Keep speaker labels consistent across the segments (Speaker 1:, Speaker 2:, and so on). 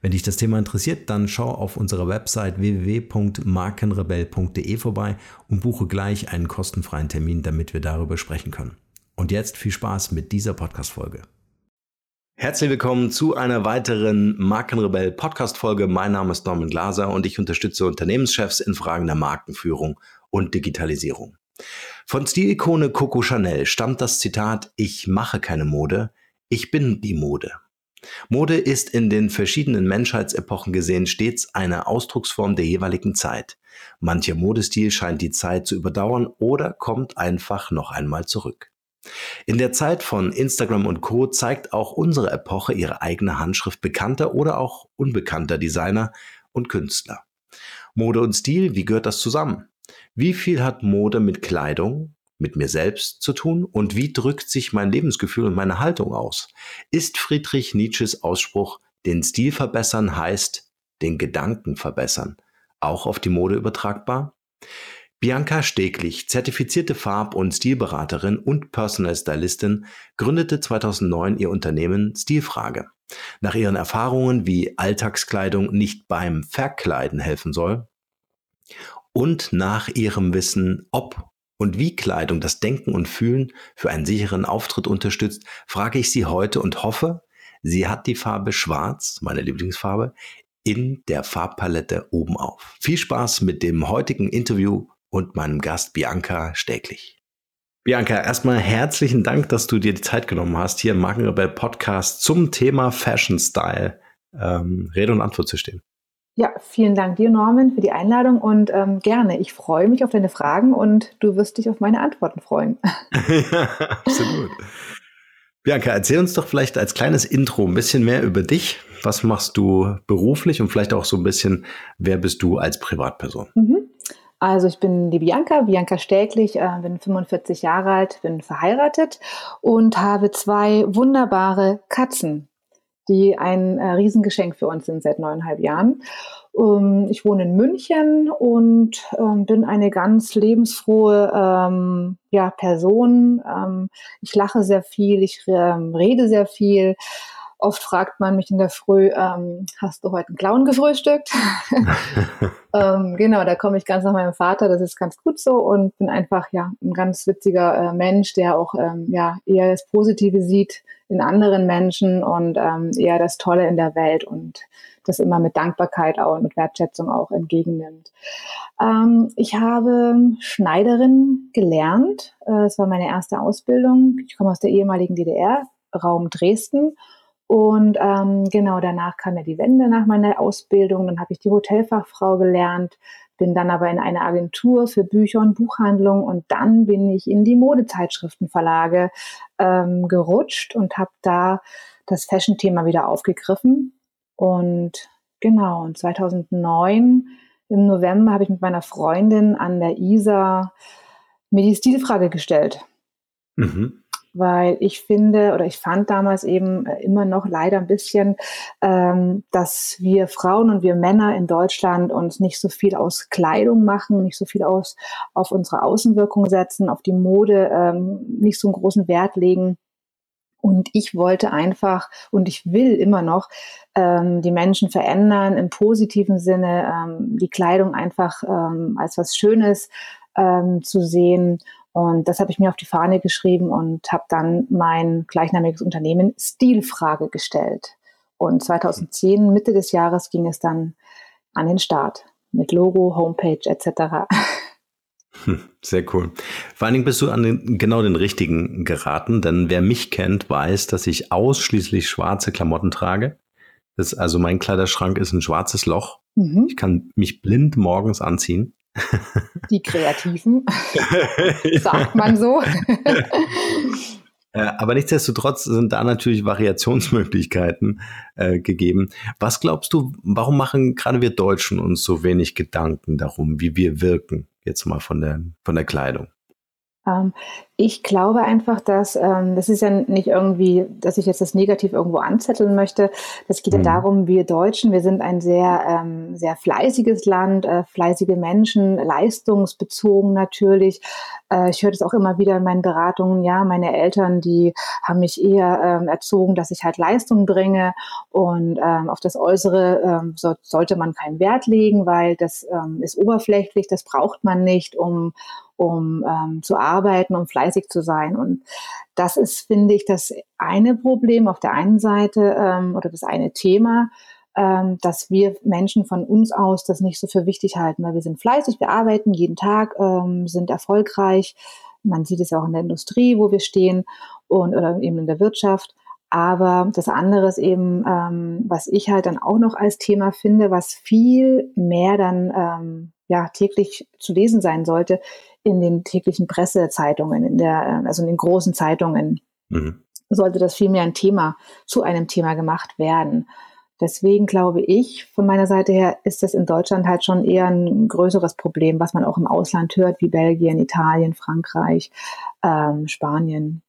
Speaker 1: Wenn dich das Thema interessiert, dann schau auf unserer Website www.markenrebell.de vorbei und buche gleich einen kostenfreien Termin, damit wir darüber sprechen können. Und jetzt viel Spaß mit dieser Podcast-Folge. Herzlich willkommen zu einer weiteren Markenrebell Podcast-Folge. Mein Name ist Norman Glaser und ich unterstütze Unternehmenschefs in Fragen der Markenführung und Digitalisierung. Von Stilikone Coco Chanel stammt das Zitat, ich mache keine Mode, ich bin die Mode. Mode ist in den verschiedenen Menschheitsepochen gesehen stets eine Ausdrucksform der jeweiligen Zeit. Mancher Modestil scheint die Zeit zu überdauern oder kommt einfach noch einmal zurück. In der Zeit von Instagram und Co zeigt auch unsere Epoche ihre eigene Handschrift bekannter oder auch unbekannter Designer und Künstler. Mode und Stil, wie gehört das zusammen? Wie viel hat Mode mit Kleidung, mit mir selbst zu tun und wie drückt sich mein Lebensgefühl und meine Haltung aus? Ist Friedrich Nietzsches Ausspruch, den Stil verbessern heißt, den Gedanken verbessern, auch auf die Mode übertragbar? Bianca Steglich, zertifizierte Farb- und Stilberaterin und Personal Stylistin, gründete 2009 ihr Unternehmen Stilfrage. Nach ihren Erfahrungen, wie Alltagskleidung nicht beim Verkleiden helfen soll und nach ihrem Wissen, ob und wie Kleidung das Denken und Fühlen für einen sicheren Auftritt unterstützt, frage ich Sie heute und hoffe, sie hat die Farbe Schwarz, meine Lieblingsfarbe, in der Farbpalette oben auf. Viel Spaß mit dem heutigen Interview und meinem Gast Bianca Stäglich. Bianca, erstmal herzlichen Dank, dass du dir die Zeit genommen hast, hier im Markenrebell Podcast zum Thema Fashion Style ähm, Rede und Antwort zu stehen.
Speaker 2: Ja, vielen Dank dir, Norman, für die Einladung und ähm, gerne. Ich freue mich auf deine Fragen und du wirst dich auf meine Antworten freuen.
Speaker 1: ja, absolut. Bianca, erzähl uns doch vielleicht als kleines Intro ein bisschen mehr über dich. Was machst du beruflich und vielleicht auch so ein bisschen, wer bist du als Privatperson?
Speaker 2: Mhm. Also ich bin die Bianca, Bianca Stäglich, äh, bin 45 Jahre alt, bin verheiratet und habe zwei wunderbare Katzen die ein äh, Riesengeschenk für uns sind seit neuneinhalb Jahren. Ähm, ich wohne in München und ähm, bin eine ganz lebensfrohe ähm, ja, Person. Ähm, ich lache sehr viel, ich ähm, rede sehr viel. Oft fragt man mich in der Früh, ähm, hast du heute einen Clown gefrühstückt? ähm, genau, da komme ich ganz nach meinem Vater, das ist ganz gut so und bin einfach ja ein ganz witziger äh, Mensch, der auch ähm, ja eher das Positive sieht in anderen Menschen und ähm, eher das Tolle in der Welt und das immer mit Dankbarkeit auch und mit Wertschätzung auch entgegennimmt. Ähm, ich habe Schneiderin gelernt. Äh, das war meine erste Ausbildung. Ich komme aus der ehemaligen DDR, Raum Dresden und ähm, genau danach kam ja die Wende nach meiner Ausbildung. Dann habe ich die Hotelfachfrau gelernt, bin dann aber in eine Agentur für Bücher und Buchhandlung und dann bin ich in die Modezeitschriftenverlage ähm, gerutscht und habe da das Fashion-Thema wieder aufgegriffen Und genau, und 2009 im November habe ich mit meiner Freundin an der ISA mir die Stilfrage gestellt. Mhm weil ich finde oder ich fand damals eben äh, immer noch leider ein bisschen, ähm, dass wir Frauen und wir Männer in Deutschland uns nicht so viel aus Kleidung machen, nicht so viel aus auf unsere Außenwirkung setzen, auf die Mode ähm, nicht so einen großen Wert legen. Und ich wollte einfach und ich will immer noch ähm, die Menschen verändern im positiven Sinne, ähm, die Kleidung einfach ähm, als was Schönes ähm, zu sehen und das habe ich mir auf die Fahne geschrieben und habe dann mein gleichnamiges Unternehmen Stilfrage gestellt. Und 2010, Mitte des Jahres, ging es dann an den Start mit Logo, Homepage etc.
Speaker 1: Hm, sehr cool. Vor allen Dingen bist du an den, genau den richtigen geraten, denn wer mich kennt, weiß, dass ich ausschließlich schwarze Klamotten trage. Das, also mein Kleiderschrank ist ein schwarzes Loch. Mhm. Ich kann mich blind morgens anziehen.
Speaker 2: Die Kreativen, sagt man so.
Speaker 1: Äh, aber nichtsdestotrotz sind da natürlich Variationsmöglichkeiten äh, gegeben. Was glaubst du, warum machen gerade wir Deutschen uns so wenig Gedanken darum, wie wir wirken? Jetzt mal von der, von der Kleidung.
Speaker 2: Ähm, ich glaube einfach, dass ähm, das ist ja nicht irgendwie, dass ich jetzt das Negativ irgendwo anzetteln möchte. Das geht mhm. ja darum, wir Deutschen, wir sind ein sehr, ähm, sehr fleißiges Land, äh, fleißige Menschen, leistungsbezogen natürlich. Äh, ich höre das auch immer wieder in meinen Beratungen. Ja, meine Eltern, die haben mich eher ähm, erzogen, dass ich halt Leistung bringe und ähm, auf das Äußere ähm, so, sollte man keinen Wert legen, weil das ähm, ist oberflächlich, das braucht man nicht, um um ähm, zu arbeiten, um fleißig zu sein. Und das ist, finde ich, das eine Problem auf der einen Seite ähm, oder das eine Thema, ähm, dass wir Menschen von uns aus das nicht so für wichtig halten, weil wir sind fleißig, wir arbeiten jeden Tag, ähm, sind erfolgreich. Man sieht es ja auch in der Industrie, wo wir stehen und oder eben in der Wirtschaft. Aber das andere ist eben, ähm, was ich halt dann auch noch als Thema finde, was viel mehr dann ähm, ja täglich zu lesen sein sollte, in den täglichen Pressezeitungen, in der, also in den großen Zeitungen, mhm. sollte das viel mehr ein Thema zu einem Thema gemacht werden. Deswegen glaube ich, von meiner Seite her ist das in Deutschland halt schon eher ein größeres Problem, was man auch im Ausland hört, wie Belgien, Italien, Frankreich, ähm, Spanien.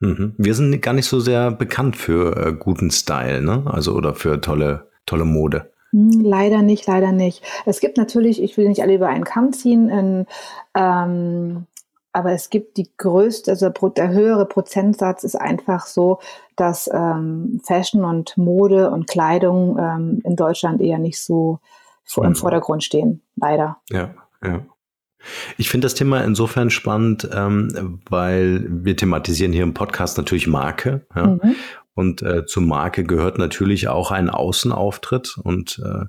Speaker 1: Mhm. Wir sind gar nicht so sehr bekannt für äh, guten Style, ne? Also oder für tolle, tolle Mode.
Speaker 2: Hm, leider nicht, leider nicht. Es gibt natürlich, ich will nicht alle über einen Kamm ziehen, in, ähm, aber es gibt die größte, also der höhere Prozentsatz ist einfach so, dass ähm, Fashion und Mode und Kleidung ähm, in Deutschland eher nicht so vor, im. Vordergrund stehen, leider.
Speaker 1: Ja, ja. Ich finde das Thema insofern spannend, ähm, weil wir thematisieren hier im Podcast natürlich Marke. Ja? Mhm. Und äh, zur Marke gehört natürlich auch ein Außenauftritt. Und äh,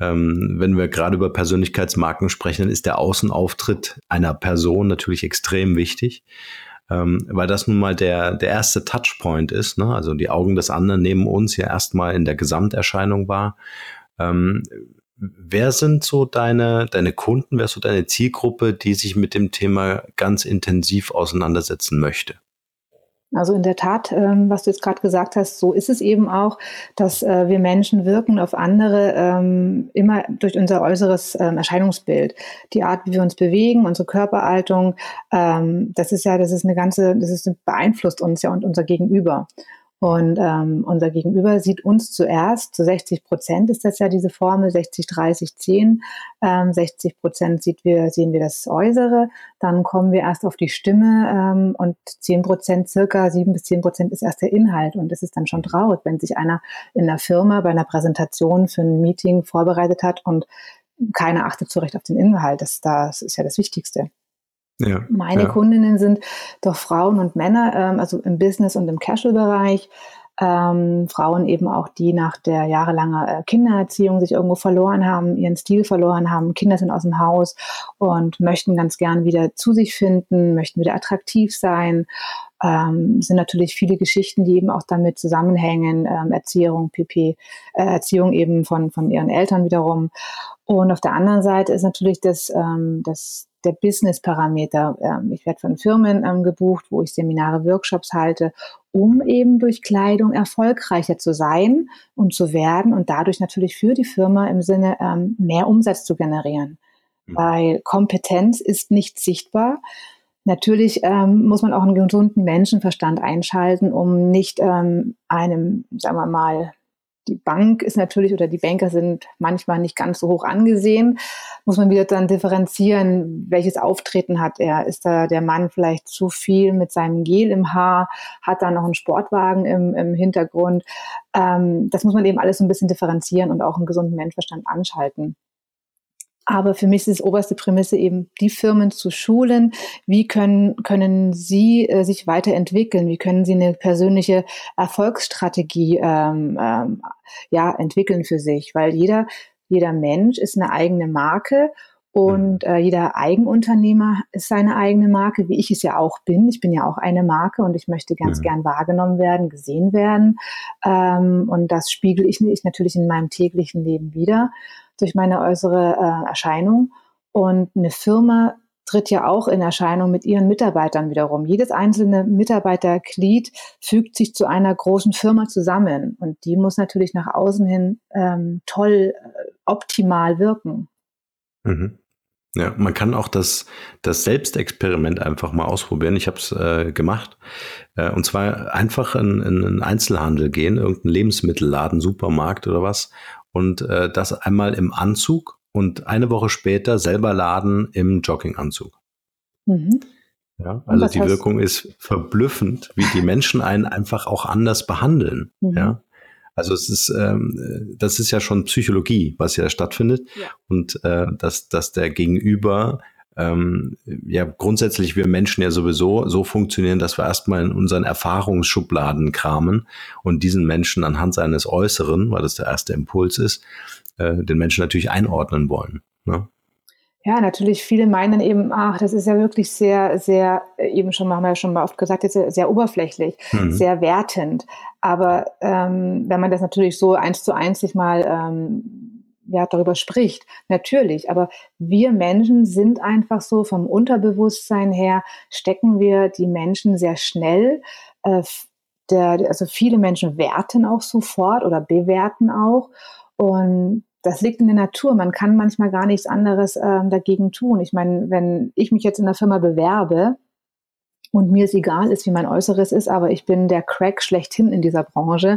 Speaker 1: ähm, wenn wir gerade über Persönlichkeitsmarken sprechen, dann ist der Außenauftritt einer Person natürlich extrem wichtig. Ähm, weil das nun mal der, der erste Touchpoint ist. Ne? Also die Augen des anderen nehmen uns ja erstmal in der Gesamterscheinung wahr. Ähm, wer sind so deine, deine Kunden, wer ist so deine Zielgruppe, die sich mit dem Thema ganz intensiv auseinandersetzen möchte?
Speaker 2: Also in der Tat, ähm, was du jetzt gerade gesagt hast, so ist es eben auch, dass äh, wir Menschen wirken auf andere ähm, immer durch unser äußeres ähm, Erscheinungsbild. Die Art, wie wir uns bewegen, unsere Körperhaltung, ähm, das ist ja, das ist eine ganze, das ist beeinflusst uns ja und unser Gegenüber. Und ähm, unser Gegenüber sieht uns zuerst, zu 60 Prozent ist das ja diese Formel, 60, 30, 10. Ähm, 60 Prozent sieht wir, sehen wir das Äußere, dann kommen wir erst auf die Stimme ähm, und 10 Prozent, circa 7 bis 10 Prozent ist erst der Inhalt. Und es ist dann schon traurig, wenn sich einer in der Firma bei einer Präsentation für ein Meeting vorbereitet hat und keiner achtet so recht auf den Inhalt. Das, das ist ja das Wichtigste. Ja, Meine ja. Kundinnen sind doch Frauen und Männer, ähm, also im Business und im Casual-Bereich. Ähm, Frauen eben auch, die nach der jahrelangen äh, Kindererziehung sich irgendwo verloren haben, ihren Stil verloren haben, Kinder sind aus dem Haus und möchten ganz gern wieder zu sich finden, möchten wieder attraktiv sein. Ähm, sind natürlich viele Geschichten, die eben auch damit zusammenhängen, ähm, Erziehung, PP, äh, Erziehung eben von, von ihren Eltern wiederum. Und auf der anderen Seite ist natürlich das, ähm, das der Business-Parameter. Ähm, ich werde von Firmen ähm, gebucht, wo ich Seminare, Workshops halte um eben durch Kleidung erfolgreicher zu sein und zu werden und dadurch natürlich für die Firma im Sinne ähm, mehr Umsatz zu generieren. Mhm. Weil Kompetenz ist nicht sichtbar. Natürlich ähm, muss man auch einen gesunden Menschenverstand einschalten, um nicht ähm, einem, sagen wir mal, die Bank ist natürlich oder die Banker sind manchmal nicht ganz so hoch angesehen. Muss man wieder dann differenzieren, welches Auftreten hat er? Ist da der Mann vielleicht zu viel mit seinem Gel im Haar? Hat da noch einen Sportwagen im, im Hintergrund? Ähm, das muss man eben alles so ein bisschen differenzieren und auch einen gesunden Menschenverstand anschalten. Aber für mich ist es oberste Prämisse eben, die Firmen zu schulen. Wie können, können sie äh, sich weiterentwickeln? Wie können sie eine persönliche Erfolgsstrategie ähm, ähm, ja, entwickeln für sich? Weil jeder, jeder Mensch ist eine eigene Marke und äh, jeder Eigenunternehmer ist seine eigene Marke, wie ich es ja auch bin. Ich bin ja auch eine Marke und ich möchte ganz mhm. gern wahrgenommen werden, gesehen werden. Ähm, und das spiegel ich, ich natürlich in meinem täglichen Leben wieder durch meine äußere äh, Erscheinung. Und eine Firma tritt ja auch in Erscheinung mit ihren Mitarbeitern wiederum. Jedes einzelne Mitarbeiterglied fügt sich zu einer großen Firma zusammen und die muss natürlich nach außen hin ähm, toll, äh, optimal wirken.
Speaker 1: Mhm. Ja, man kann auch das, das Selbstexperiment einfach mal ausprobieren. Ich habe es äh, gemacht. Äh, und zwar einfach in, in einen Einzelhandel gehen, irgendeinen Lebensmittelladen, Supermarkt oder was, und äh, das einmal im Anzug und eine Woche später selber laden im Jogginganzug. Mhm. Ja, also die Wirkung ist verblüffend, wie die Menschen einen einfach auch anders behandeln. Mhm. Ja, also es ist, ähm, das ist ja schon Psychologie, was ja stattfindet ja. und äh, dass, dass der Gegenüber ähm, ja grundsätzlich wir Menschen ja sowieso so funktionieren, dass wir erstmal in unseren Erfahrungsschubladen kramen und diesen Menschen anhand seines Äußeren, weil das der erste Impuls ist, äh, den Menschen natürlich einordnen wollen. Ne?
Speaker 2: Ja, natürlich, viele meinen eben, ach, das ist ja wirklich sehr, sehr, eben schon haben wir ja schon mal oft gesagt, sehr, sehr oberflächlich, mhm. sehr wertend. Aber ähm, wenn man das natürlich so eins zu eins sich mal ähm, ja, darüber spricht. Natürlich. Aber wir Menschen sind einfach so vom Unterbewusstsein her stecken wir die Menschen sehr schnell. Äh, der, also viele Menschen werten auch sofort oder bewerten auch. Und das liegt in der Natur. Man kann manchmal gar nichts anderes äh, dagegen tun. Ich meine, wenn ich mich jetzt in der Firma bewerbe, und mir es egal ist, wie mein Äußeres ist, aber ich bin der Crack schlechthin in dieser Branche.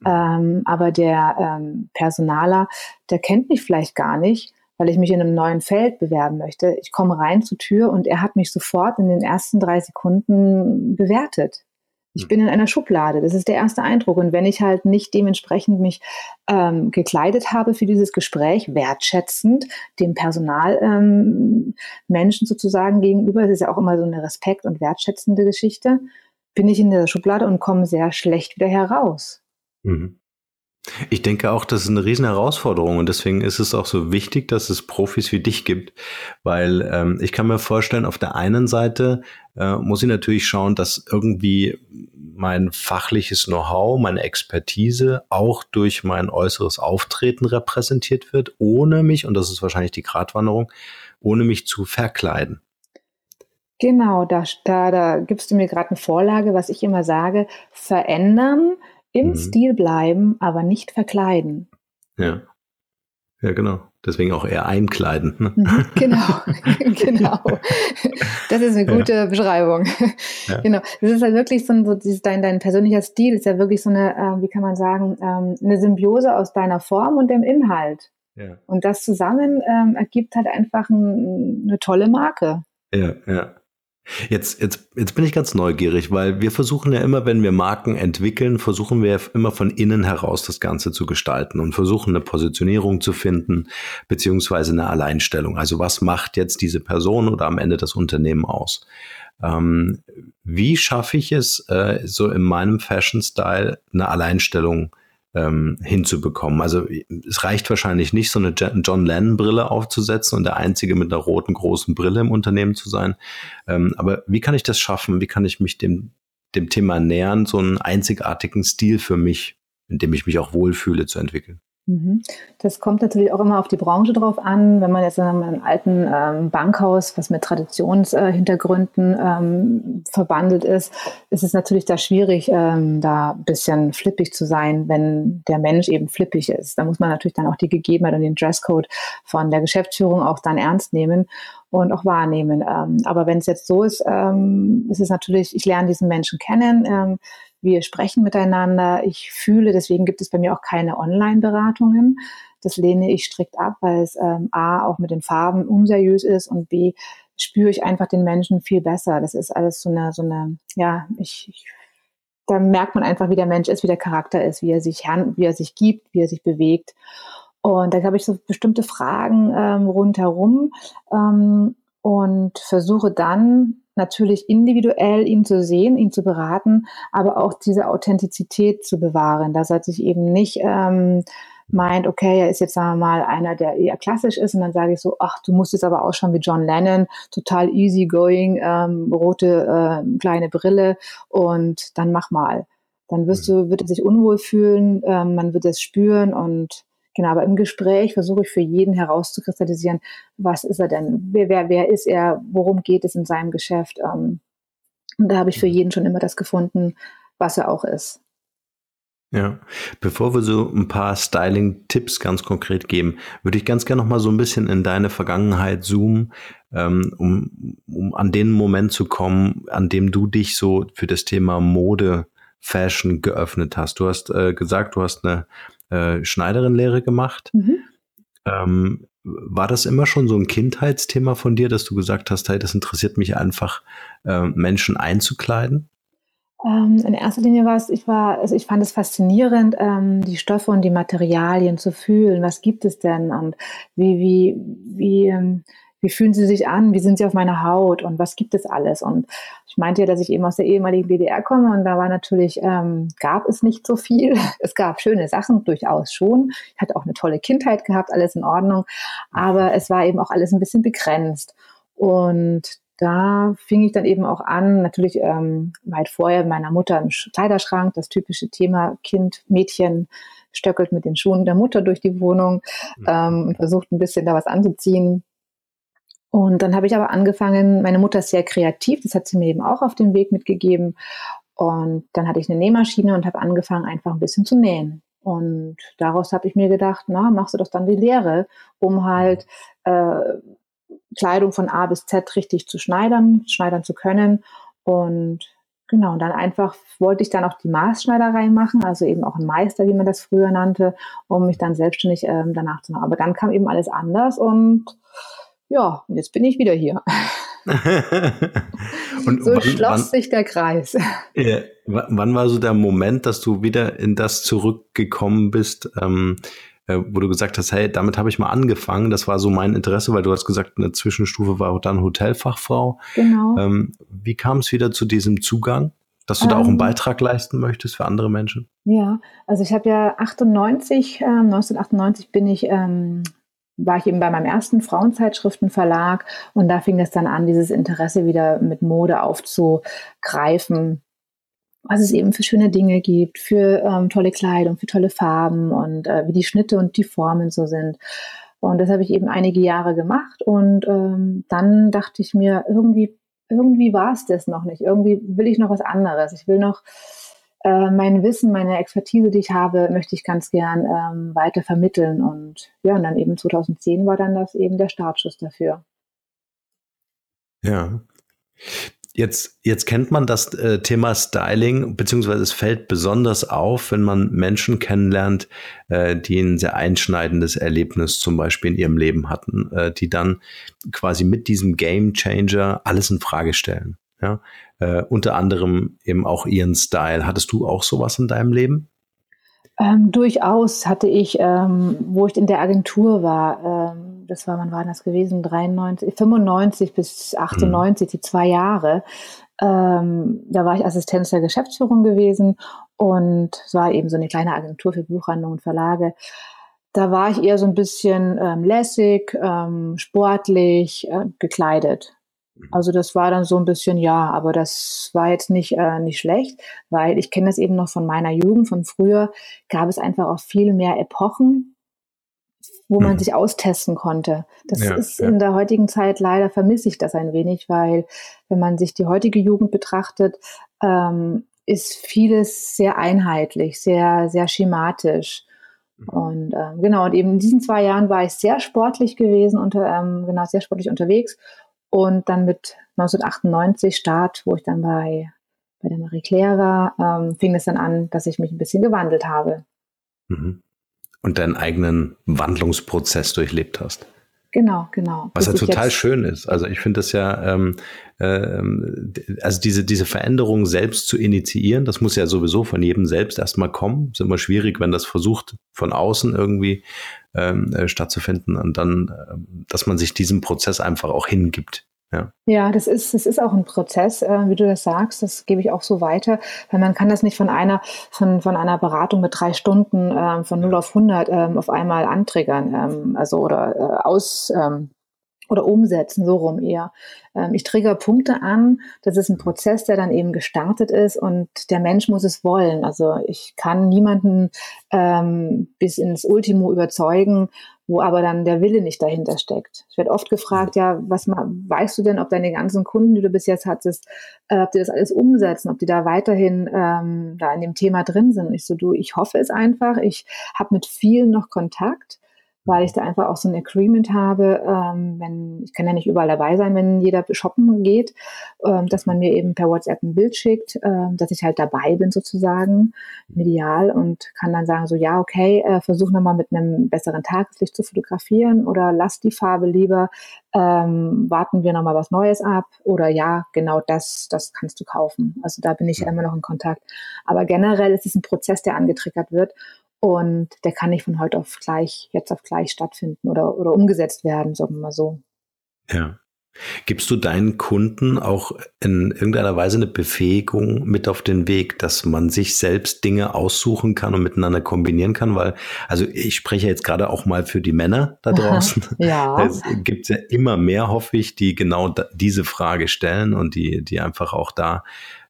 Speaker 2: Mhm. Ähm, aber der ähm, Personaler, der kennt mich vielleicht gar nicht, weil ich mich in einem neuen Feld bewerben möchte. Ich komme rein zur Tür und er hat mich sofort in den ersten drei Sekunden bewertet. Ich bin in einer Schublade. Das ist der erste Eindruck. Und wenn ich halt nicht dementsprechend mich ähm, gekleidet habe für dieses Gespräch, wertschätzend dem Personalmenschen ähm, sozusagen gegenüber, das ist ja auch immer so eine respekt- und wertschätzende Geschichte, bin ich in der Schublade und komme sehr schlecht wieder heraus. Mhm.
Speaker 1: Ich denke auch, das ist eine riesen Herausforderung und deswegen ist es auch so wichtig, dass es Profis wie dich gibt, weil ähm, ich kann mir vorstellen, auf der einen Seite äh, muss ich natürlich schauen, dass irgendwie mein fachliches Know-how, meine Expertise auch durch mein äußeres Auftreten repräsentiert wird, ohne mich, und das ist wahrscheinlich die Gratwanderung, ohne mich zu verkleiden.
Speaker 2: Genau, da, da, da gibst du mir gerade eine Vorlage, was ich immer sage, verändern, im mhm. Stil bleiben, aber nicht verkleiden.
Speaker 1: Ja. Ja, genau. Deswegen auch eher einkleiden. Ne?
Speaker 2: Mhm, genau, genau. Das ist eine gute ja. Beschreibung. Ja. Genau. Das ist halt wirklich so, ein, so dieses, dein, dein persönlicher Stil ist ja wirklich so eine, äh, wie kann man sagen, ähm, eine Symbiose aus deiner Form und dem Inhalt. Ja. Und das zusammen ähm, ergibt halt einfach ein, eine tolle Marke.
Speaker 1: Ja, ja. Jetzt, jetzt, jetzt bin ich ganz neugierig, weil wir versuchen ja immer, wenn wir Marken entwickeln, versuchen wir immer von innen heraus das Ganze zu gestalten und versuchen eine Positionierung zu finden, beziehungsweise eine Alleinstellung. Also was macht jetzt diese Person oder am Ende das Unternehmen aus? Ähm, wie schaffe ich es, äh, so in meinem Fashion-Style eine Alleinstellung ähm, hinzubekommen. Also es reicht wahrscheinlich nicht, so eine John Lennon-Brille aufzusetzen und der Einzige mit einer roten großen Brille im Unternehmen zu sein. Ähm, aber wie kann ich das schaffen? Wie kann ich mich dem, dem Thema nähern, so einen einzigartigen Stil für mich, in dem ich mich auch wohlfühle, zu entwickeln?
Speaker 2: Mhm. Das kommt natürlich auch immer auf die Branche drauf an. Wenn man jetzt in einem alten ähm, Bankhaus, was mit Traditionshintergründen äh, ähm, verbandelt ist, ist es natürlich da schwierig, ähm, da ein bisschen flippig zu sein, wenn der Mensch eben flippig ist. Da muss man natürlich dann auch die Gegebenheit und den Dresscode von der Geschäftsführung auch dann ernst nehmen und auch wahrnehmen. Ähm, aber wenn es jetzt so ist, ähm, ist es natürlich, ich lerne diesen Menschen kennen ähm, wir sprechen miteinander, ich fühle, deswegen gibt es bei mir auch keine Online-Beratungen. Das lehne ich strikt ab, weil es ähm, A auch mit den Farben unseriös ist und B spüre ich einfach den Menschen viel besser. Das ist alles so eine, so eine, ja, ich, ich da merkt man einfach, wie der Mensch ist, wie der Charakter ist, wie er sich, wie er sich gibt, wie er sich bewegt. Und da habe ich so bestimmte Fragen ähm, rundherum ähm, und versuche dann natürlich individuell ihn zu sehen, ihn zu beraten, aber auch diese Authentizität zu bewahren, dass er sich eben nicht ähm, meint, okay, er ist jetzt sagen wir mal einer, der eher klassisch ist und dann sage ich so, ach, du musst jetzt aber ausschauen wie John Lennon, total easy going, ähm, rote äh, kleine Brille und dann mach mal. Dann wirst mhm. du, wird er sich unwohl fühlen, ähm, man wird es spüren und Genau, aber im Gespräch versuche ich für jeden herauszukristallisieren, was ist er denn? Wer, wer, wer ist er? Worum geht es in seinem Geschäft? Ähm, und da habe ich für mhm. jeden schon immer das gefunden, was er auch ist.
Speaker 1: Ja, bevor wir so ein paar Styling-Tipps ganz konkret geben, würde ich ganz gerne noch mal so ein bisschen in deine Vergangenheit zoomen, ähm, um, um an den Moment zu kommen, an dem du dich so für das Thema Mode, Fashion geöffnet hast. Du hast äh, gesagt, du hast eine äh, Schneiderin-Lehre gemacht. Mhm. Ähm, war das immer schon so ein Kindheitsthema von dir, dass du gesagt hast, hey, das interessiert mich einfach, äh, Menschen einzukleiden?
Speaker 2: Ähm, in erster Linie war es, ich war, also ich fand es faszinierend, ähm, die Stoffe und die Materialien zu fühlen. Was gibt es denn und wie, wie, wie, ähm, wie fühlen sie sich an, wie sind sie auf meiner Haut und was gibt es alles. Und ich meinte ja, dass ich eben aus der ehemaligen DDR komme und da war natürlich, ähm, gab es nicht so viel. Es gab schöne Sachen, durchaus schon. Ich hatte auch eine tolle Kindheit gehabt, alles in Ordnung, aber es war eben auch alles ein bisschen begrenzt. Und da fing ich dann eben auch an, natürlich ähm, weit vorher meiner Mutter im Kleiderschrank, das typische Thema Kind, Mädchen, stöckelt mit den Schuhen der Mutter durch die Wohnung mhm. ähm, und versucht ein bisschen da was anzuziehen. Und dann habe ich aber angefangen, meine Mutter ist sehr kreativ, das hat sie mir eben auch auf den Weg mitgegeben. Und dann hatte ich eine Nähmaschine und habe angefangen, einfach ein bisschen zu nähen. Und daraus habe ich mir gedacht, na, machst du doch dann die Lehre, um halt äh, Kleidung von A bis Z richtig zu schneidern, schneidern zu können. Und genau, und dann einfach wollte ich dann auch die Maßschneiderei machen, also eben auch ein Meister, wie man das früher nannte, um mich dann selbstständig ähm, danach zu machen. Aber dann kam eben alles anders und ja, jetzt bin ich wieder hier. und so wann, schloss wann, sich der Kreis.
Speaker 1: Ja, wann war so der Moment, dass du wieder in das zurückgekommen bist, ähm, äh, wo du gesagt hast, hey, damit habe ich mal angefangen. Das war so mein Interesse, weil du hast gesagt, eine Zwischenstufe war dann Hotelfachfrau. Genau. Ähm, wie kam es wieder zu diesem Zugang? Dass du da auch einen ähm. Beitrag leisten möchtest für andere Menschen?
Speaker 2: Ja, also ich habe ja 98, äh, 1998 bin ich ähm, war ich eben bei meinem ersten Frauenzeitschriftenverlag und da fing es dann an, dieses Interesse wieder mit Mode aufzugreifen, was es eben für schöne Dinge gibt, für ähm, tolle Kleidung, für tolle Farben und äh, wie die Schnitte und die Formen so sind. Und das habe ich eben einige Jahre gemacht und ähm, dann dachte ich mir, irgendwie, irgendwie war es das noch nicht. Irgendwie will ich noch was anderes. Ich will noch äh, mein Wissen, meine Expertise, die ich habe, möchte ich ganz gern ähm, weiter vermitteln. Und ja, und dann eben 2010 war dann das eben der Startschuss dafür.
Speaker 1: Ja. Jetzt, jetzt kennt man das äh, Thema Styling, beziehungsweise es fällt besonders auf, wenn man Menschen kennenlernt, äh, die ein sehr einschneidendes Erlebnis zum Beispiel in ihrem Leben hatten, äh, die dann quasi mit diesem Game Changer alles in Frage stellen. Ja? Äh, unter anderem eben auch ihren Style. Hattest du auch sowas in deinem Leben?
Speaker 2: Ähm, durchaus hatte ich, ähm, wo ich in der Agentur war, ähm, das war, wann war das gewesen? 93, 95 bis 98, mhm. die zwei Jahre. Ähm, da war ich Assistenz der Geschäftsführung gewesen und es war eben so eine kleine Agentur für Buchhandlungen und Verlage. Da war ich eher so ein bisschen ähm, lässig, ähm, sportlich äh, gekleidet Also das war dann so ein bisschen, ja, aber das war jetzt nicht, äh, nicht schlecht, weil ich kenne das eben noch von meiner Jugend, von früher gab es einfach auch viel mehr Epochen, wo man mhm. sich austesten konnte. Das ja, ist ja. in der heutigen Zeit leider vermisse ich das ein wenig, weil wenn man sich die heutige Jugend betrachtet, ähm, ist vieles sehr einheitlich, sehr, sehr schematisch. Mhm. Und ähm, genau, und eben in diesen zwei Jahren war ich sehr sportlich gewesen, unter, ähm, genau, sehr sportlich unterwegs und dann mit 1998 Start, wo ich dann bei, bei der Marie Claire war, ähm, fing es dann an, dass ich mich ein bisschen gewandelt habe.
Speaker 1: Mhm. Und deinen eigenen Wandlungsprozess durchlebt hast.
Speaker 2: Genau, genau.
Speaker 1: Was ja total schön ist. Also ich finde das ja, ähm, ähm, also diese, diese Veränderung selbst zu initiieren, das muss ja sowieso von jedem selbst erstmal kommen. Ist immer schwierig, wenn das versucht, von außen irgendwie ähm, äh, stattzufinden und dann, äh, dass man sich diesem Prozess einfach auch hingibt. Ja.
Speaker 2: ja, das ist, das ist auch ein Prozess, äh, wie du das sagst, das gebe ich auch so weiter, weil man kann das nicht von einer, von, von einer Beratung mit drei Stunden äh, von 0 auf 100 äh, auf einmal antriggern, ähm, also oder äh, aus, ähm, oder umsetzen, so rum eher. Ähm, ich trigger Punkte an. Das ist ein Prozess, der dann eben gestartet ist und der Mensch muss es wollen. Also ich kann niemanden ähm, bis ins Ultimo überzeugen, wo aber dann der Wille nicht dahinter steckt. Ich werde oft gefragt, ja, was weißt du denn, ob deine ganzen Kunden, die du bis jetzt hattest, äh, ob die das alles umsetzen, ob die da weiterhin ähm, da in dem Thema drin sind? Ich so, du, ich hoffe es einfach. Ich habe mit vielen noch Kontakt weil ich da einfach auch so ein Agreement habe, ähm, wenn, ich kann ja nicht überall dabei sein, wenn jeder shoppen geht, ähm, dass man mir eben per WhatsApp ein Bild schickt, ähm, dass ich halt dabei bin sozusagen, medial und kann dann sagen so, ja, okay, äh, versuch nochmal mit einem besseren Tageslicht zu fotografieren oder lass die Farbe lieber, ähm, warten wir nochmal was Neues ab oder ja, genau das, das kannst du kaufen. Also da bin ich ja immer noch in Kontakt. Aber generell ist es ein Prozess, der angetriggert wird und der kann nicht von heute auf gleich, jetzt auf gleich stattfinden oder, oder umgesetzt werden, sagen wir mal so.
Speaker 1: Ja. Gibst du deinen Kunden auch in irgendeiner Weise eine Befähigung mit auf den Weg, dass man sich selbst Dinge aussuchen kann und miteinander kombinieren kann? Weil, also ich spreche jetzt gerade auch mal für die Männer da draußen.
Speaker 2: ja.
Speaker 1: Es gibt ja immer mehr, hoffe ich, die genau diese Frage stellen und die, die einfach auch da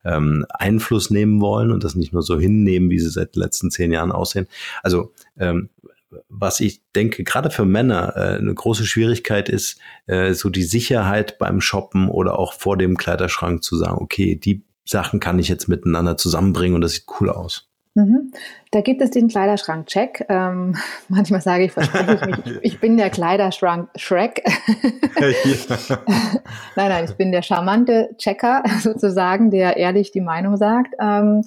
Speaker 1: ähm, Einfluss nehmen wollen und das nicht nur so hinnehmen, wie sie seit den letzten zehn Jahren aussehen. Also ähm, was ich denke, gerade für Männer äh, eine große Schwierigkeit ist, äh, so die Sicherheit beim Shoppen oder auch vor dem Kleiderschrank zu sagen, okay, die Sachen kann ich jetzt miteinander zusammenbringen und das sieht cool aus.
Speaker 2: Mhm. Da gibt es den Kleiderschrank-Check. Ähm, manchmal sage ich, verspreche ich mich, ich bin der Kleiderschrank-Shrek. nein, nein, ich bin der charmante Checker sozusagen, der ehrlich die Meinung sagt. Ähm,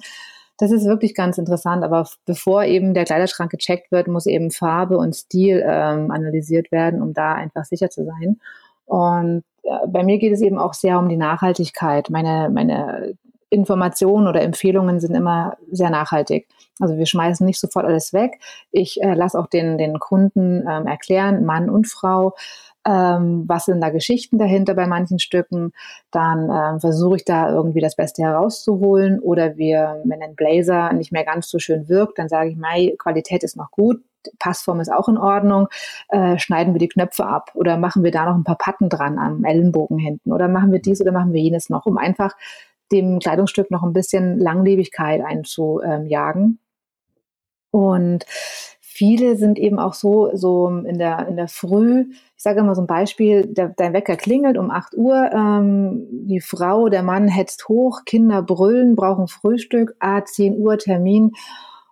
Speaker 2: das ist wirklich ganz interessant. Aber bevor eben der Kleiderschrank gecheckt wird, muss eben Farbe und Stil ähm, analysiert werden, um da einfach sicher zu sein. Und bei mir geht es eben auch sehr um die Nachhaltigkeit. Meine, meine Informationen oder Empfehlungen sind immer sehr nachhaltig. Also wir schmeißen nicht sofort alles weg. Ich äh, lasse auch den, den Kunden ähm, erklären, Mann und Frau, ähm, was sind da Geschichten dahinter bei manchen Stücken. Dann ähm, versuche ich da irgendwie das Beste herauszuholen. Oder wir, wenn ein Blazer nicht mehr ganz so schön wirkt, dann sage ich, Mai, Qualität ist noch gut, Passform ist auch in Ordnung, äh, schneiden wir die Knöpfe ab oder machen wir da noch ein paar Patten dran am Ellenbogen hinten oder machen wir dies oder machen wir jenes noch, um einfach dem Kleidungsstück noch ein bisschen Langlebigkeit einzujagen. Und viele sind eben auch so, so in der, in der Früh, ich sage immer so ein Beispiel, der, dein Wecker klingelt um 8 Uhr, ähm, die Frau, der Mann hetzt hoch, Kinder brüllen, brauchen Frühstück, ah, 10 Uhr Termin.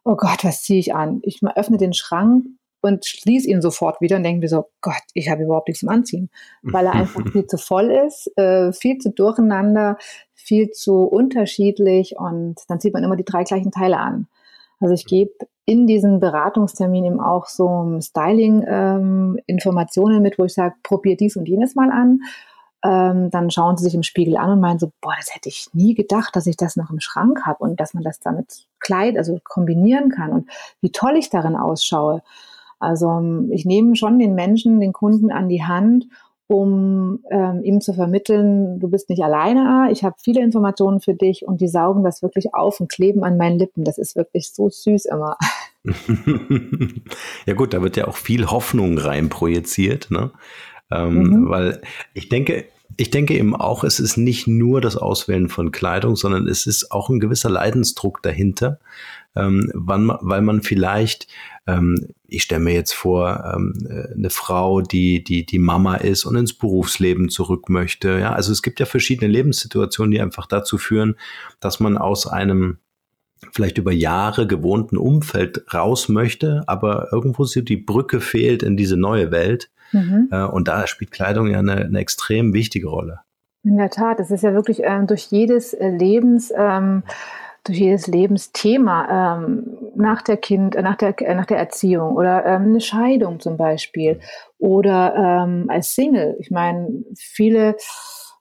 Speaker 2: Oh Gott, was ziehe ich an? Ich öffne den Schrank und schließe ihn sofort wieder und denke mir so, Gott, ich habe überhaupt nichts zum Anziehen, weil er einfach viel zu voll ist, äh, viel zu durcheinander, viel zu unterschiedlich und dann zieht man immer die drei gleichen Teile an. Also ich gebe in diesen Beratungstermin eben auch so Styling-Informationen ähm, mit, wo ich sage, probier dies und jenes mal an. Ähm, dann schauen sie sich im Spiegel an und meinen so, boah, das hätte ich nie gedacht, dass ich das noch im Schrank habe und dass man das damit Kleid, also kombinieren kann und wie toll ich darin ausschaue. Also ähm, ich nehme schon den Menschen, den Kunden an die Hand um ähm, ihm zu vermitteln, du bist nicht alleine, ich habe viele Informationen für dich und die saugen das wirklich auf und kleben an meinen Lippen. Das ist wirklich so süß immer.
Speaker 1: ja gut, da wird ja auch viel Hoffnung rein projiziert, ne? Ähm, mhm. Weil ich denke, ich denke eben auch, es ist nicht nur das Auswählen von Kleidung, sondern es ist auch ein gewisser Leidensdruck dahinter, ähm, wann, weil man vielleicht, ähm, ich stelle mir jetzt vor, ähm, eine Frau, die, die, die Mama ist und ins Berufsleben zurück möchte. Ja, also es gibt ja verschiedene Lebenssituationen, die einfach dazu führen, dass man aus einem vielleicht über Jahre gewohnten Umfeld raus möchte, aber irgendwo so die Brücke fehlt in diese neue Welt. Mhm. Äh, und da spielt Kleidung ja eine, eine, extrem wichtige Rolle.
Speaker 2: In der Tat, es ist ja wirklich ähm, durch jedes äh, Lebens ähm, durch jedes Lebensthema ähm, nach der Kind, äh, nach der, äh, nach der Erziehung oder ähm, eine Scheidung zum Beispiel oder ähm, als Single. Ich meine, viele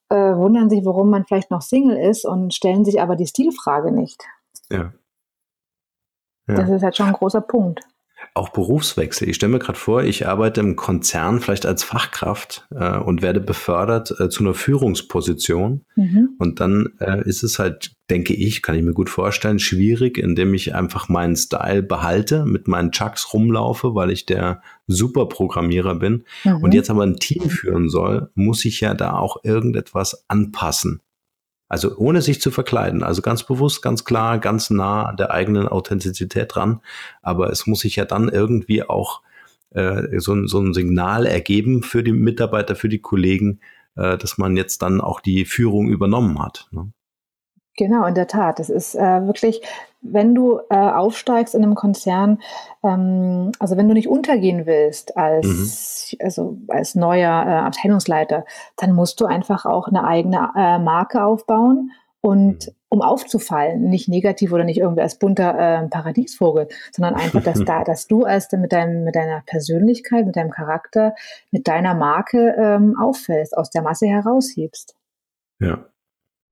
Speaker 2: äh, wundern sich, warum man vielleicht noch Single ist und stellen sich aber die Stilfrage nicht.
Speaker 1: Ja.
Speaker 2: ja. Das ist halt schon ein großer Punkt.
Speaker 1: Auch Berufswechsel. Ich stelle mir gerade vor, ich arbeite im Konzern vielleicht als Fachkraft äh, und werde befördert äh, zu einer Führungsposition. Mhm. Und dann äh, ist es halt, denke ich, kann ich mir gut vorstellen, schwierig, indem ich einfach meinen Style behalte, mit meinen Chucks rumlaufe, weil ich der Superprogrammierer bin. Mhm. Und jetzt aber ein Team führen soll, muss ich ja da auch irgendetwas anpassen. Also ohne sich zu verkleiden. Also ganz bewusst, ganz klar, ganz nah an der eigenen Authentizität dran. Aber es muss sich ja dann irgendwie auch äh, so, so ein Signal ergeben für die Mitarbeiter, für die Kollegen, äh, dass man jetzt dann auch die Führung übernommen hat. Ne?
Speaker 2: Genau, in der Tat. Es ist äh, wirklich, wenn du äh, aufsteigst in einem Konzern, ähm, also wenn du nicht untergehen willst als, mhm. also als neuer äh, Abteilungsleiter, dann musst du einfach auch eine eigene äh, Marke aufbauen und mhm. um aufzufallen, nicht negativ oder nicht irgendwie als bunter äh, Paradiesvogel, sondern einfach, dass da, dass du als mit deinem, mit deiner Persönlichkeit, mit deinem Charakter, mit deiner Marke ähm, auffällst, aus der Masse heraushebst.
Speaker 1: Ja.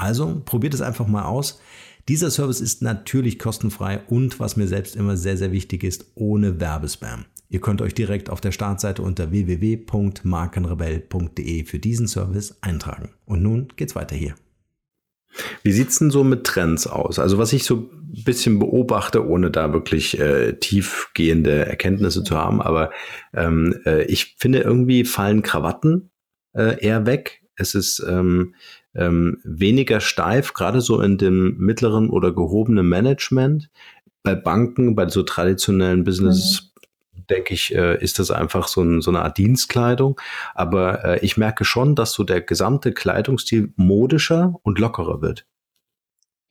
Speaker 1: Also probiert es einfach mal aus. Dieser Service ist natürlich kostenfrei und was mir selbst immer sehr, sehr wichtig ist, ohne Werbespam. Ihr könnt euch direkt auf der Startseite unter www.markenrebell.de für diesen Service eintragen. Und nun geht's weiter hier. Wie sieht's denn so mit Trends aus? Also was ich so ein bisschen beobachte, ohne da wirklich äh, tiefgehende Erkenntnisse zu haben, aber ähm, äh, ich finde irgendwie fallen Krawatten äh, eher weg. Es ist ähm, ähm, weniger steif, gerade so in dem mittleren oder gehobenen Management. Bei Banken, bei so traditionellen Business, mhm. denke ich, äh, ist das einfach so, ein, so, eine Art Dienstkleidung. Aber äh, ich merke schon, dass so der gesamte Kleidungsstil modischer und lockerer wird.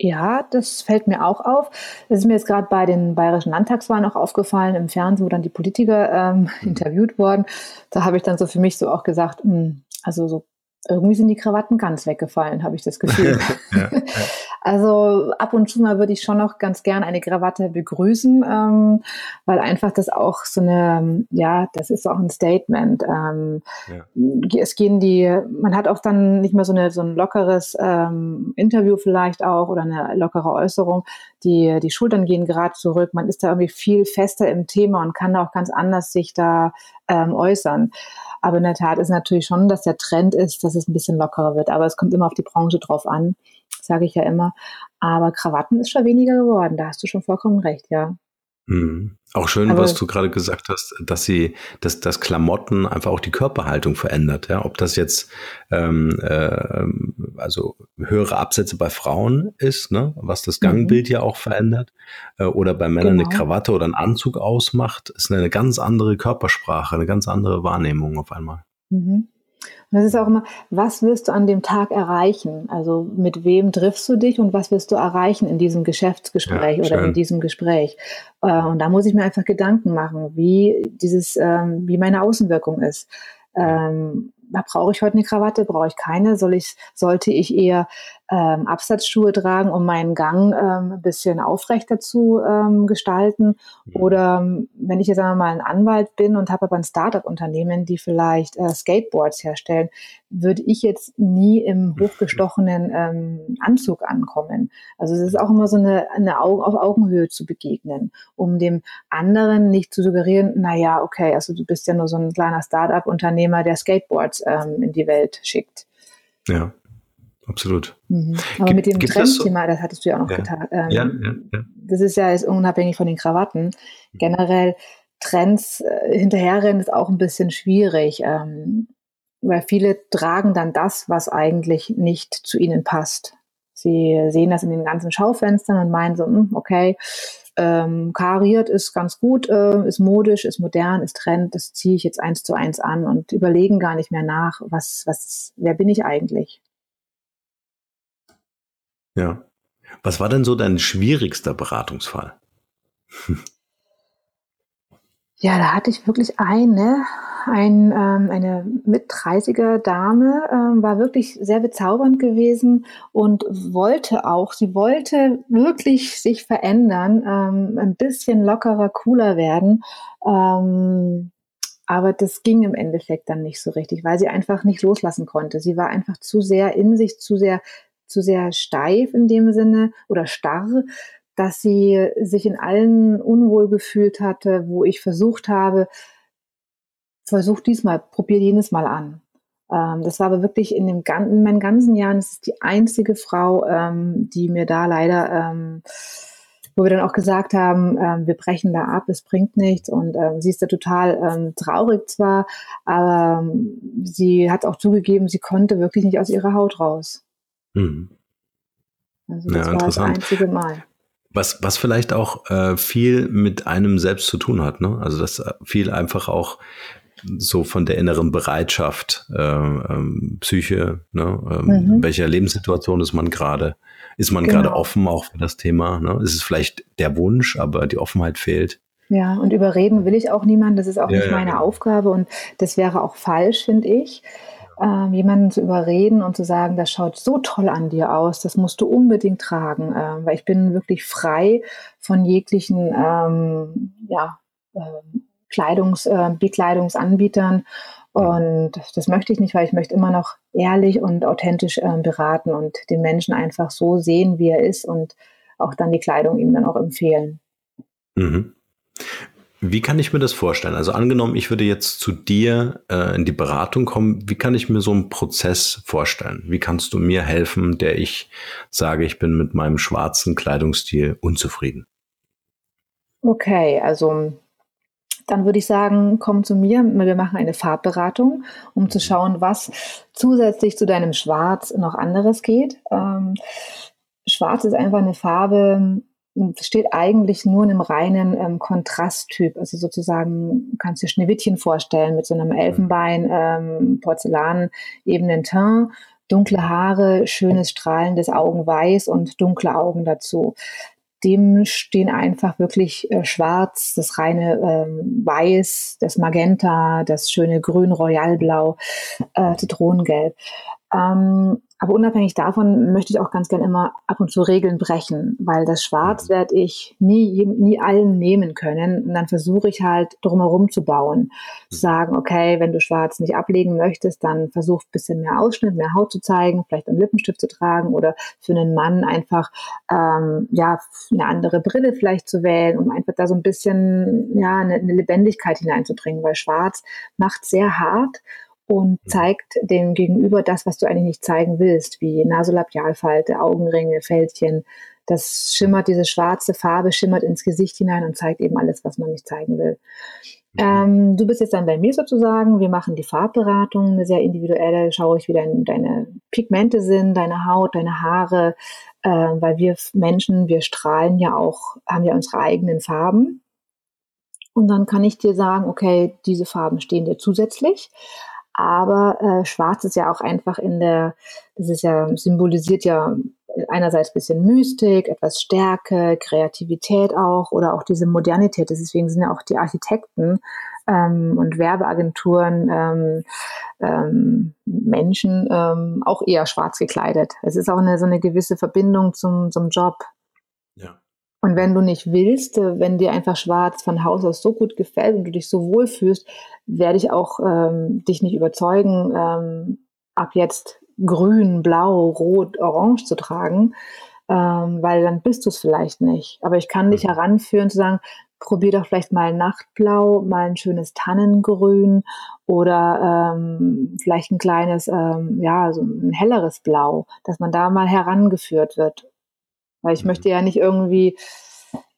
Speaker 2: Ja, das fällt mir auch auf. Das ist mir jetzt gerade bei den bayerischen Landtagswahlen auch aufgefallen im Fernsehen, wo dann die Politiker ähm, mhm. interviewt wurden. Da habe ich dann so für mich so auch gesagt, mh, hm, also so irgendwie sind die Krawatten ganz weggefallen, habe ich das Gefühl. ja, ja. Also ab und zu mal würde ich schon noch ganz gern eine Krawatte begrüßen, ähm, weil einfach das auch so eine, ja, das ist auch ein Statement. Ähm, ja. Es gehen die, man hat auch dann nicht mehr so, eine, so ein lockeres ähm, Interview vielleicht auch oder eine lockere Äußerung. Die, die Schultern gehen gerade zurück, man ist da irgendwie viel fester im Thema und kann da auch ganz anders sich da ähm, äußern. Aber in der Tat ist natürlich schon, dass der Trend ist, dass es ein bisschen lockerer wird. Aber es kommt immer auf die Branche drauf an, sage ich ja immer. Aber Krawatten ist schon weniger geworden. Da hast du schon vollkommen recht, ja.
Speaker 1: Mhm. Auch schön, Aber was du gerade gesagt hast, dass sie, dass das Klamotten einfach auch die Körperhaltung verändert. Ja, ob das jetzt ähm, äh, also höhere Absätze bei Frauen ist, ne, was das Gangbild mhm. ja auch verändert, äh, oder bei Männern genau. eine Krawatte oder einen Anzug ausmacht, ist eine ganz andere Körpersprache, eine ganz andere Wahrnehmung auf einmal.
Speaker 2: Mhm. Und das ist auch immer, was wirst du an dem Tag erreichen? Also mit wem triffst du dich und was wirst du erreichen in diesem Geschäftsgespräch ja, oder in diesem Gespräch? Äh, und da muss ich mir einfach Gedanken machen, wie dieses, ähm, wie meine Außenwirkung ist. Ähm, brauche ich heute eine Krawatte? Brauche ich keine? Soll ich, sollte ich eher ähm, Absatzschuhe tragen, um meinen Gang ähm, ein bisschen aufrechter zu ähm, gestalten. Mhm. Oder ähm, wenn ich jetzt einmal ein Anwalt bin und habe aber ein Startup-Unternehmen, die vielleicht äh, Skateboards herstellen, würde ich jetzt nie im hochgestochenen ähm, Anzug ankommen. Also es ist auch immer so eine, eine Au auf Augenhöhe zu begegnen, um dem anderen nicht zu suggerieren, na ja, okay, also du bist ja nur so ein kleiner Startup-Unternehmer, der Skateboards ähm, in die Welt schickt.
Speaker 1: Ja absolut.
Speaker 2: Mhm. Aber gibt, mit dem Trendthema, das, das, hattest du ja auch noch ja. getan. Ähm, ja, ja, ja, Das ist ja jetzt unabhängig von den Krawatten. Generell Trends äh, hinterherrennen ist auch ein bisschen schwierig, ähm, weil viele tragen dann das, was eigentlich nicht zu ihnen passt. Sie sehen das in den ganzen Schaufenstern und meinen so, hm, okay, ähm, kariert ist ganz gut, äh, ist modisch, ist modern, ist Trend, das ziehe ich jetzt eins zu eins an und überlegen gar nicht mehr nach, was, was, wer bin ich eigentlich?
Speaker 1: Ja. Was war denn so dein schwierigster Beratungsfall?
Speaker 2: Ja, da hatte ich wirklich eine, ein, ähm, eine mit 30er Dame, ähm, war wirklich sehr bezaubernd gewesen und wollte auch, sie wollte wirklich sich verändern, ähm, ein bisschen lockerer, cooler werden. Ähm, aber das ging im Endeffekt dann nicht so richtig, weil sie einfach nicht loslassen konnte. Sie war einfach zu sehr in sich, zu sehr zu sehr steif in dem Sinne oder starr, dass sie sich in allen unwohl gefühlt hatte, wo ich versucht habe, versuch diesmal, probier jenes Mal an. Ähm, das war aber wirklich in, dem, in meinen ganzen Jahren, das ist die einzige Frau, ähm, die mir da leider, ähm, wo wir dann auch gesagt haben, ähm, wir brechen da ab, es bringt nichts und ähm, sie ist da total ähm, traurig zwar, aber sie hat auch zugegeben, sie konnte wirklich nicht aus ihrer Haut raus. Mhm. Also das ja, war das einzige Mal.
Speaker 1: Was, was vielleicht auch äh, viel mit einem selbst zu tun hat, ne? Also das äh, viel einfach auch so von der inneren Bereitschaft, äh, ähm, Psyche, ne? Ähm, mhm. in welcher Lebenssituation ist man gerade? Ist man genau. gerade offen auch für das Thema? Ne? Ist es vielleicht der Wunsch, aber die Offenheit fehlt?
Speaker 2: Ja, und überreden will ich auch niemanden. Das ist auch ja, nicht meine ja, genau. Aufgabe und das wäre auch falsch, finde ich ähm, jemanden zu überreden und zu sagen, das schaut so toll an dir aus, das musst du unbedingt tragen, äh, weil ich bin wirklich frei von jeglichen ähm, ja, äh, Kleidungs, äh, Bekleidungsanbietern und das möchte ich nicht, weil ich möchte immer noch ehrlich und authentisch äh, beraten und den Menschen einfach so sehen, wie er ist und auch dann die Kleidung ihm dann auch empfehlen.
Speaker 1: Mhm. Wie kann ich mir das vorstellen? Also angenommen, ich würde jetzt zu dir äh, in die Beratung kommen, wie kann ich mir so einen Prozess vorstellen? Wie kannst du mir helfen, der ich sage, ich bin mit meinem schwarzen Kleidungsstil unzufrieden?
Speaker 2: Okay, also dann würde ich sagen, komm zu mir, wir machen eine Farbberatung, um zu schauen, was zusätzlich zu deinem Schwarz noch anderes geht. Ähm, Schwarz ist einfach eine Farbe, steht eigentlich nur in einem reinen ähm, Kontrasttyp. Also sozusagen kannst du dir Schneewittchen vorstellen mit so einem Elfenbein, ähm, Porzellan, ebenen Teint, dunkle Haare, schönes strahlendes Augenweiß und dunkle Augen dazu. Dem stehen einfach wirklich äh, schwarz, das reine ähm, Weiß, das Magenta, das schöne Grün, Royalblau, äh, Zitronengelb. Ähm, aber unabhängig davon möchte ich auch ganz gern immer ab und zu Regeln brechen, weil das Schwarz mhm. werde ich nie, nie allen nehmen können. Und dann versuche ich halt drumherum zu bauen. Zu mhm. sagen, okay, wenn du Schwarz nicht ablegen möchtest, dann versuch ein bisschen mehr Ausschnitt, mehr Haut zu zeigen, vielleicht einen Lippenstift zu tragen oder für einen Mann einfach, ähm, ja, eine andere Brille vielleicht zu wählen, um einfach da so ein bisschen, ja, eine, eine Lebendigkeit hineinzubringen, weil Schwarz macht sehr hart und zeigt dem Gegenüber das, was du eigentlich nicht zeigen willst, wie Nasolabialfalte, Augenringe, Fältchen. Das schimmert, diese schwarze Farbe schimmert ins Gesicht hinein und zeigt eben alles, was man nicht zeigen will. Mhm. Ähm, du bist jetzt dann bei mir sozusagen. Wir machen die Farbberatung, eine sehr individuelle. Schaue ich, wie dein, deine Pigmente sind, deine Haut, deine Haare, äh, weil wir Menschen, wir strahlen ja auch, haben ja unsere eigenen Farben. Und dann kann ich dir sagen, okay, diese Farben stehen dir zusätzlich. Aber äh, Schwarz ist ja auch einfach in der, das ist ja symbolisiert ja einerseits ein bisschen Mystik, etwas Stärke, Kreativität auch oder auch diese Modernität. Deswegen sind ja auch die Architekten ähm, und Werbeagenturen ähm, ähm, Menschen ähm, auch eher schwarz gekleidet. Es ist auch eine, so eine gewisse Verbindung zum, zum Job. Und wenn du nicht willst, äh, wenn dir einfach schwarz von Haus aus so gut gefällt und du dich so wohl fühlst, werde ich auch ähm, dich nicht überzeugen, ähm, ab jetzt grün, blau, rot, orange zu tragen, ähm, weil dann bist du es vielleicht nicht. Aber ich kann dich mhm. heranführen zu sagen, probier doch vielleicht mal Nachtblau, mal ein schönes Tannengrün oder ähm, vielleicht ein kleines, ähm, ja, so ein helleres Blau, dass man da mal herangeführt wird. Weil ich mhm. möchte ja nicht irgendwie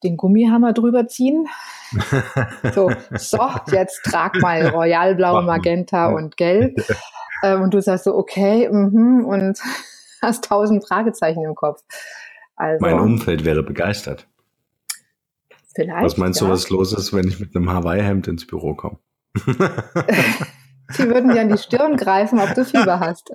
Speaker 2: den Gummihammer drüber ziehen. so, so, jetzt trag mal Royalblau, Magenta und Gelb. Ähm, und du sagst so, okay, mm und hast tausend Fragezeichen im Kopf.
Speaker 1: Also, mein Umfeld wäre begeistert. Vielleicht. Was meinst ja. du, was los ist, wenn ich mit einem Hawaii-Hemd ins Büro komme?
Speaker 2: Sie würden dir an die Stirn greifen, ob du Fieber hast.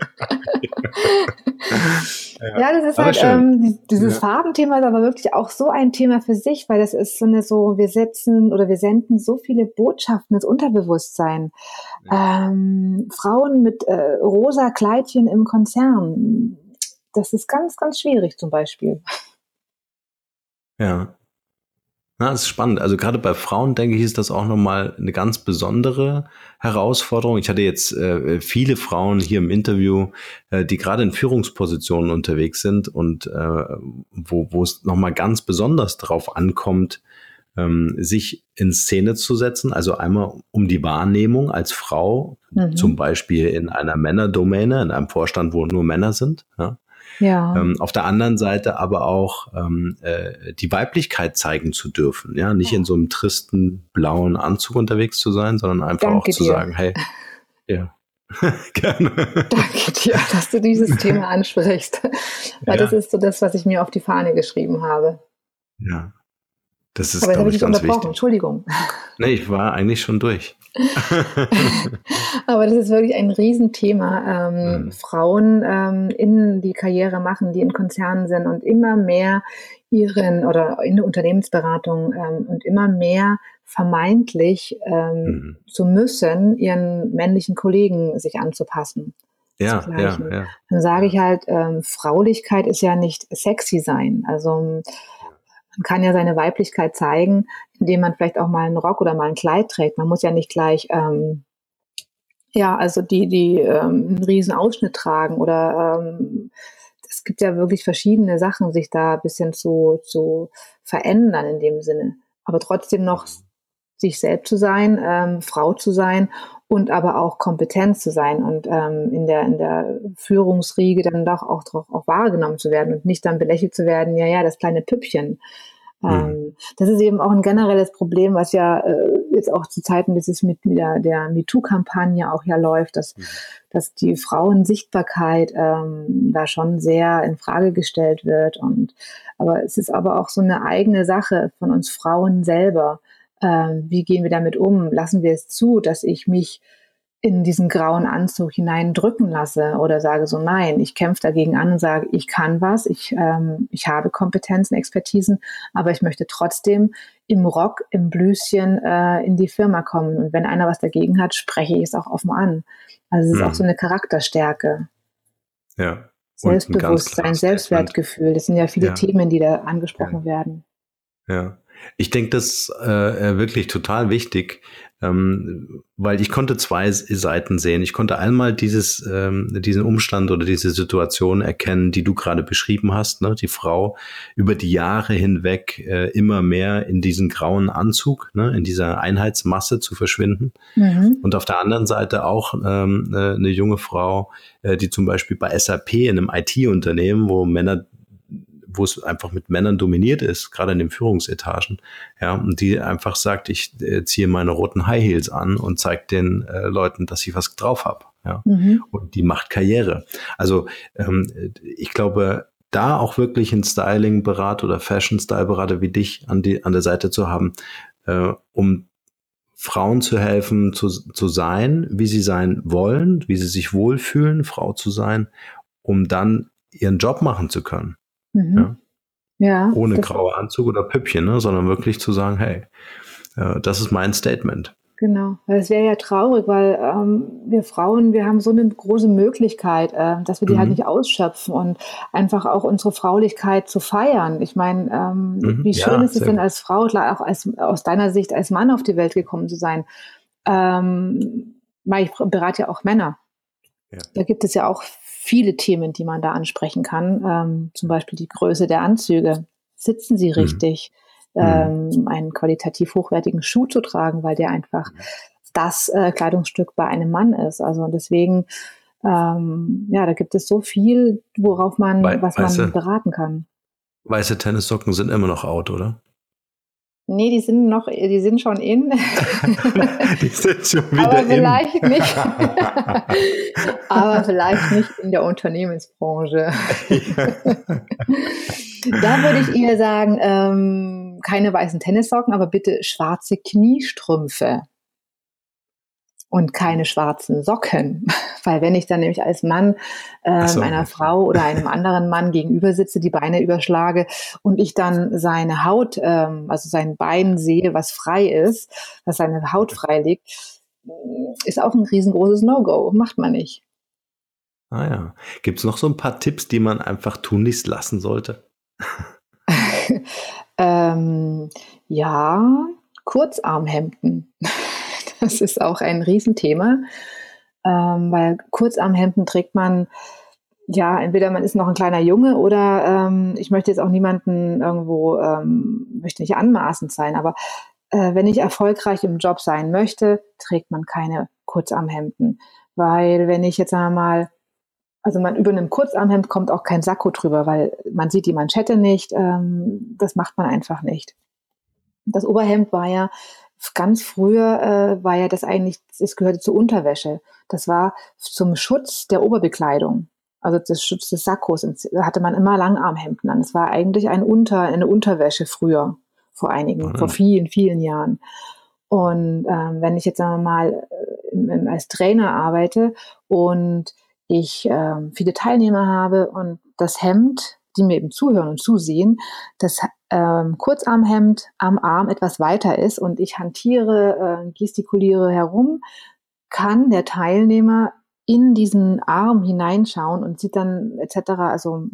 Speaker 2: ja, ja, das ist aber halt, ähm, dieses ja. Farbenthema ist aber wirklich auch so ein Thema für sich, weil das ist so eine so, wir setzen oder wir senden so viele Botschaften ins Unterbewusstsein. Ja. Ähm, Frauen mit äh, rosa Kleidchen im Konzern, das ist ganz, ganz schwierig zum Beispiel.
Speaker 1: Ja. Na, das ist spannend. Also gerade bei Frauen, denke ich, ist das auch nochmal eine ganz besondere Herausforderung. Ich hatte jetzt äh, viele Frauen hier im Interview, äh, die gerade in Führungspositionen unterwegs sind und äh, wo, wo es nochmal ganz besonders drauf ankommt, ähm, sich in Szene zu setzen. Also einmal um die Wahrnehmung als Frau, mhm. zum Beispiel in einer Männerdomäne, in einem Vorstand, wo nur Männer sind. Ja? Ja. Ähm, auf der anderen Seite aber auch ähm, äh, die Weiblichkeit zeigen zu dürfen. Ja, nicht in so einem tristen blauen Anzug unterwegs zu sein, sondern einfach Danke auch zu dir. sagen, hey, ja.
Speaker 2: Gerne. Danke dir, dass du dieses Thema ansprichst. Weil ja. das ist so das, was ich mir auf die Fahne geschrieben habe.
Speaker 1: Ja. Das ist,
Speaker 2: Aber habe ich dich unterbrochen, wichtig. Entschuldigung.
Speaker 1: Nee, ich war eigentlich schon durch.
Speaker 2: Aber das ist wirklich ein Riesenthema. Ähm, mhm. Frauen ähm, in die Karriere machen, die in Konzernen sind und immer mehr ihren oder in der Unternehmensberatung ähm, und immer mehr vermeintlich ähm, mhm. zu müssen, ihren männlichen Kollegen sich anzupassen.
Speaker 1: Ja, ja, ja.
Speaker 2: Dann sage ich halt, ähm, Fraulichkeit ist ja nicht sexy sein. Also man kann ja seine Weiblichkeit zeigen, indem man vielleicht auch mal einen Rock oder mal ein Kleid trägt. Man muss ja nicht gleich, ähm, ja, also die, die ähm, einen riesen Ausschnitt tragen oder ähm, es gibt ja wirklich verschiedene Sachen, sich da ein bisschen zu, zu verändern in dem Sinne. Aber trotzdem noch sich selbst zu sein, ähm, Frau zu sein und aber auch kompetent zu sein und ähm, in, der, in der Führungsriege dann doch auch, auch, auch wahrgenommen zu werden und nicht dann belächelt zu werden, ja, ja, das kleine Püppchen. Mhm. Ähm, das ist eben auch ein generelles Problem, was ja äh, jetzt auch zu Zeiten dieses mit, mit der, der MeToo-Kampagne auch ja läuft, dass, mhm. dass die Frauensichtbarkeit ähm, da schon sehr in Frage gestellt wird. Und aber es ist aber auch so eine eigene Sache von uns Frauen selber äh, wie gehen wir damit um? Lassen wir es zu, dass ich mich in diesen grauen Anzug hineindrücken lasse oder sage so, nein, ich kämpfe dagegen an und sage, ich kann was, ich, ähm, ich habe Kompetenzen, Expertisen, aber ich möchte trotzdem im Rock, im Blüschen äh, in die Firma kommen. Und wenn einer was dagegen hat, spreche ich es auch offen an. Also es ist mhm. auch so eine Charakterstärke.
Speaker 1: Ja.
Speaker 2: Selbstbewusstsein, Selbstwertgefühl, das sind ja viele ja. Themen, die da angesprochen ja. werden.
Speaker 1: Ja. Ich denke, das äh, äh, wirklich total wichtig, ähm, weil ich konnte zwei Seiten sehen. Ich konnte einmal dieses, ähm, diesen Umstand oder diese Situation erkennen, die du gerade beschrieben hast. Ne? Die Frau über die Jahre hinweg äh, immer mehr in diesen grauen Anzug, ne? in dieser Einheitsmasse zu verschwinden. Mhm. Und auf der anderen Seite auch ähm, äh, eine junge Frau, äh, die zum Beispiel bei SAP in einem IT-Unternehmen, wo Männer wo es einfach mit Männern dominiert ist, gerade in den Führungsetagen, ja, und die einfach sagt, ich äh, ziehe meine roten High Heels an und zeige den äh, Leuten, dass ich was drauf habe, ja, mhm. und die macht Karriere. Also ähm, ich glaube, da auch wirklich einen Styling-Berater oder Fashion-Style-Berater wie dich an, die, an der Seite zu haben, äh, um Frauen zu helfen, zu, zu sein, wie sie sein wollen, wie sie sich wohlfühlen, Frau zu sein, um dann ihren Job machen zu können. Mhm. Ja. ja. Ohne graue Anzug oder Püppchen, ne? sondern wirklich zu sagen, hey, äh, das ist mein Statement.
Speaker 2: Genau, weil es wäre ja traurig, weil ähm, wir Frauen, wir haben so eine große Möglichkeit, äh, dass wir die halt mhm. halt nicht ausschöpfen und einfach auch unsere Fraulichkeit zu feiern. Ich meine, ähm, mhm. wie schön ja, ist es denn als Frau, klar auch als, aus deiner Sicht als Mann auf die Welt gekommen zu sein? Ähm, weil ich berate ja auch Männer. Ja. Da gibt es ja auch viele Themen, die man da ansprechen kann. Ähm, zum Beispiel die Größe der Anzüge. Sitzen sie mhm. richtig? Mhm. ähm, einen qualitativ hochwertigen Schuh zu tragen, weil der einfach das äh, Kleidungsstück bei einem Mann ist. Also deswegen, ähm, ja, da gibt es so viel, worauf man, Wei was weiße, man beraten kann.
Speaker 1: Weiße Tennissocken sind immer noch out, oder?
Speaker 2: Nee, die sind noch, die sind schon in.
Speaker 1: die sind schon wieder
Speaker 2: Aber vielleicht in. nicht. Aber vielleicht nicht in der Unternehmensbranche. da würde ich eher sagen, ähm, keine weißen Tennissocken, aber bitte schwarze Kniestrümpfe und keine schwarzen Socken. Weil wenn ich dann nämlich als Mann ähm, so. einer Frau oder einem anderen Mann gegenüber sitze, die Beine überschlage und ich dann seine Haut, ähm, also sein Bein sehe, was frei ist, dass seine Haut frei liegt, ist auch ein riesengroßes No-Go. Macht man nicht.
Speaker 1: Ah ja. Gibt es noch so ein paar Tipps, die man einfach tunlichst lassen sollte?
Speaker 2: ähm, ja, Kurzarmhemden. Das ist auch ein Riesenthema, ähm, weil Kurzarmhemden trägt man, ja, entweder man ist noch ein kleiner Junge oder ähm, ich möchte jetzt auch niemanden irgendwo, ähm, möchte nicht anmaßend sein, aber äh, wenn ich erfolgreich im Job sein möchte, trägt man keine Kurzarmhemden. Weil wenn ich jetzt einmal also man über einem Kurzarmhemd kommt auch kein Sakko drüber, weil man sieht die Manschette nicht. Ähm, das macht man einfach nicht. Das Oberhemd war ja ganz früher äh, war ja das eigentlich, es gehörte zur Unterwäsche. Das war zum Schutz der Oberbekleidung, also des Schutz des Sakkos. Da hatte man immer Langarmhemden an. Das war eigentlich ein Unter, eine Unterwäsche früher, vor einigen, mhm. vor vielen, vielen Jahren. Und ähm, wenn ich jetzt sagen wir mal äh, als Trainer arbeite und ich äh, viele Teilnehmer habe und das Hemd, die mir eben zuhören und zusehen, das ähm, Kurzarmhemd am Arm etwas weiter ist und ich hantiere, äh, gestikuliere herum, kann der Teilnehmer in diesen Arm hineinschauen und sieht dann etc., also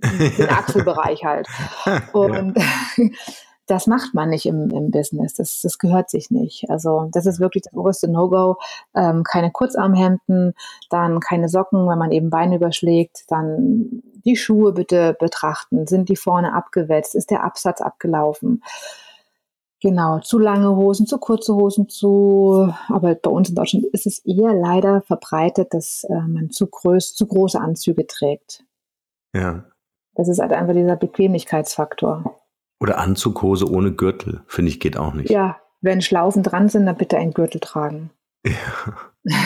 Speaker 2: den Achselbereich halt. Und ja. das macht man nicht im, im Business. Das, das gehört sich nicht. Also das ist wirklich das oberste No-Go. Ähm, keine Kurzarmhemden, dann keine Socken, wenn man eben Beine überschlägt, dann die Schuhe bitte betrachten. Sind die vorne abgewetzt? Ist der Absatz abgelaufen? Genau, zu lange Hosen, zu kurze Hosen, zu, aber bei uns in Deutschland ist es eher leider verbreitet, dass äh, man zu, groß, zu große Anzüge trägt.
Speaker 1: Ja.
Speaker 2: Das ist halt einfach dieser Bequemlichkeitsfaktor.
Speaker 1: Oder Anzughose ohne Gürtel, finde ich, geht auch nicht.
Speaker 2: Ja, wenn Schlaufen dran sind, dann bitte einen Gürtel tragen.
Speaker 1: Ja.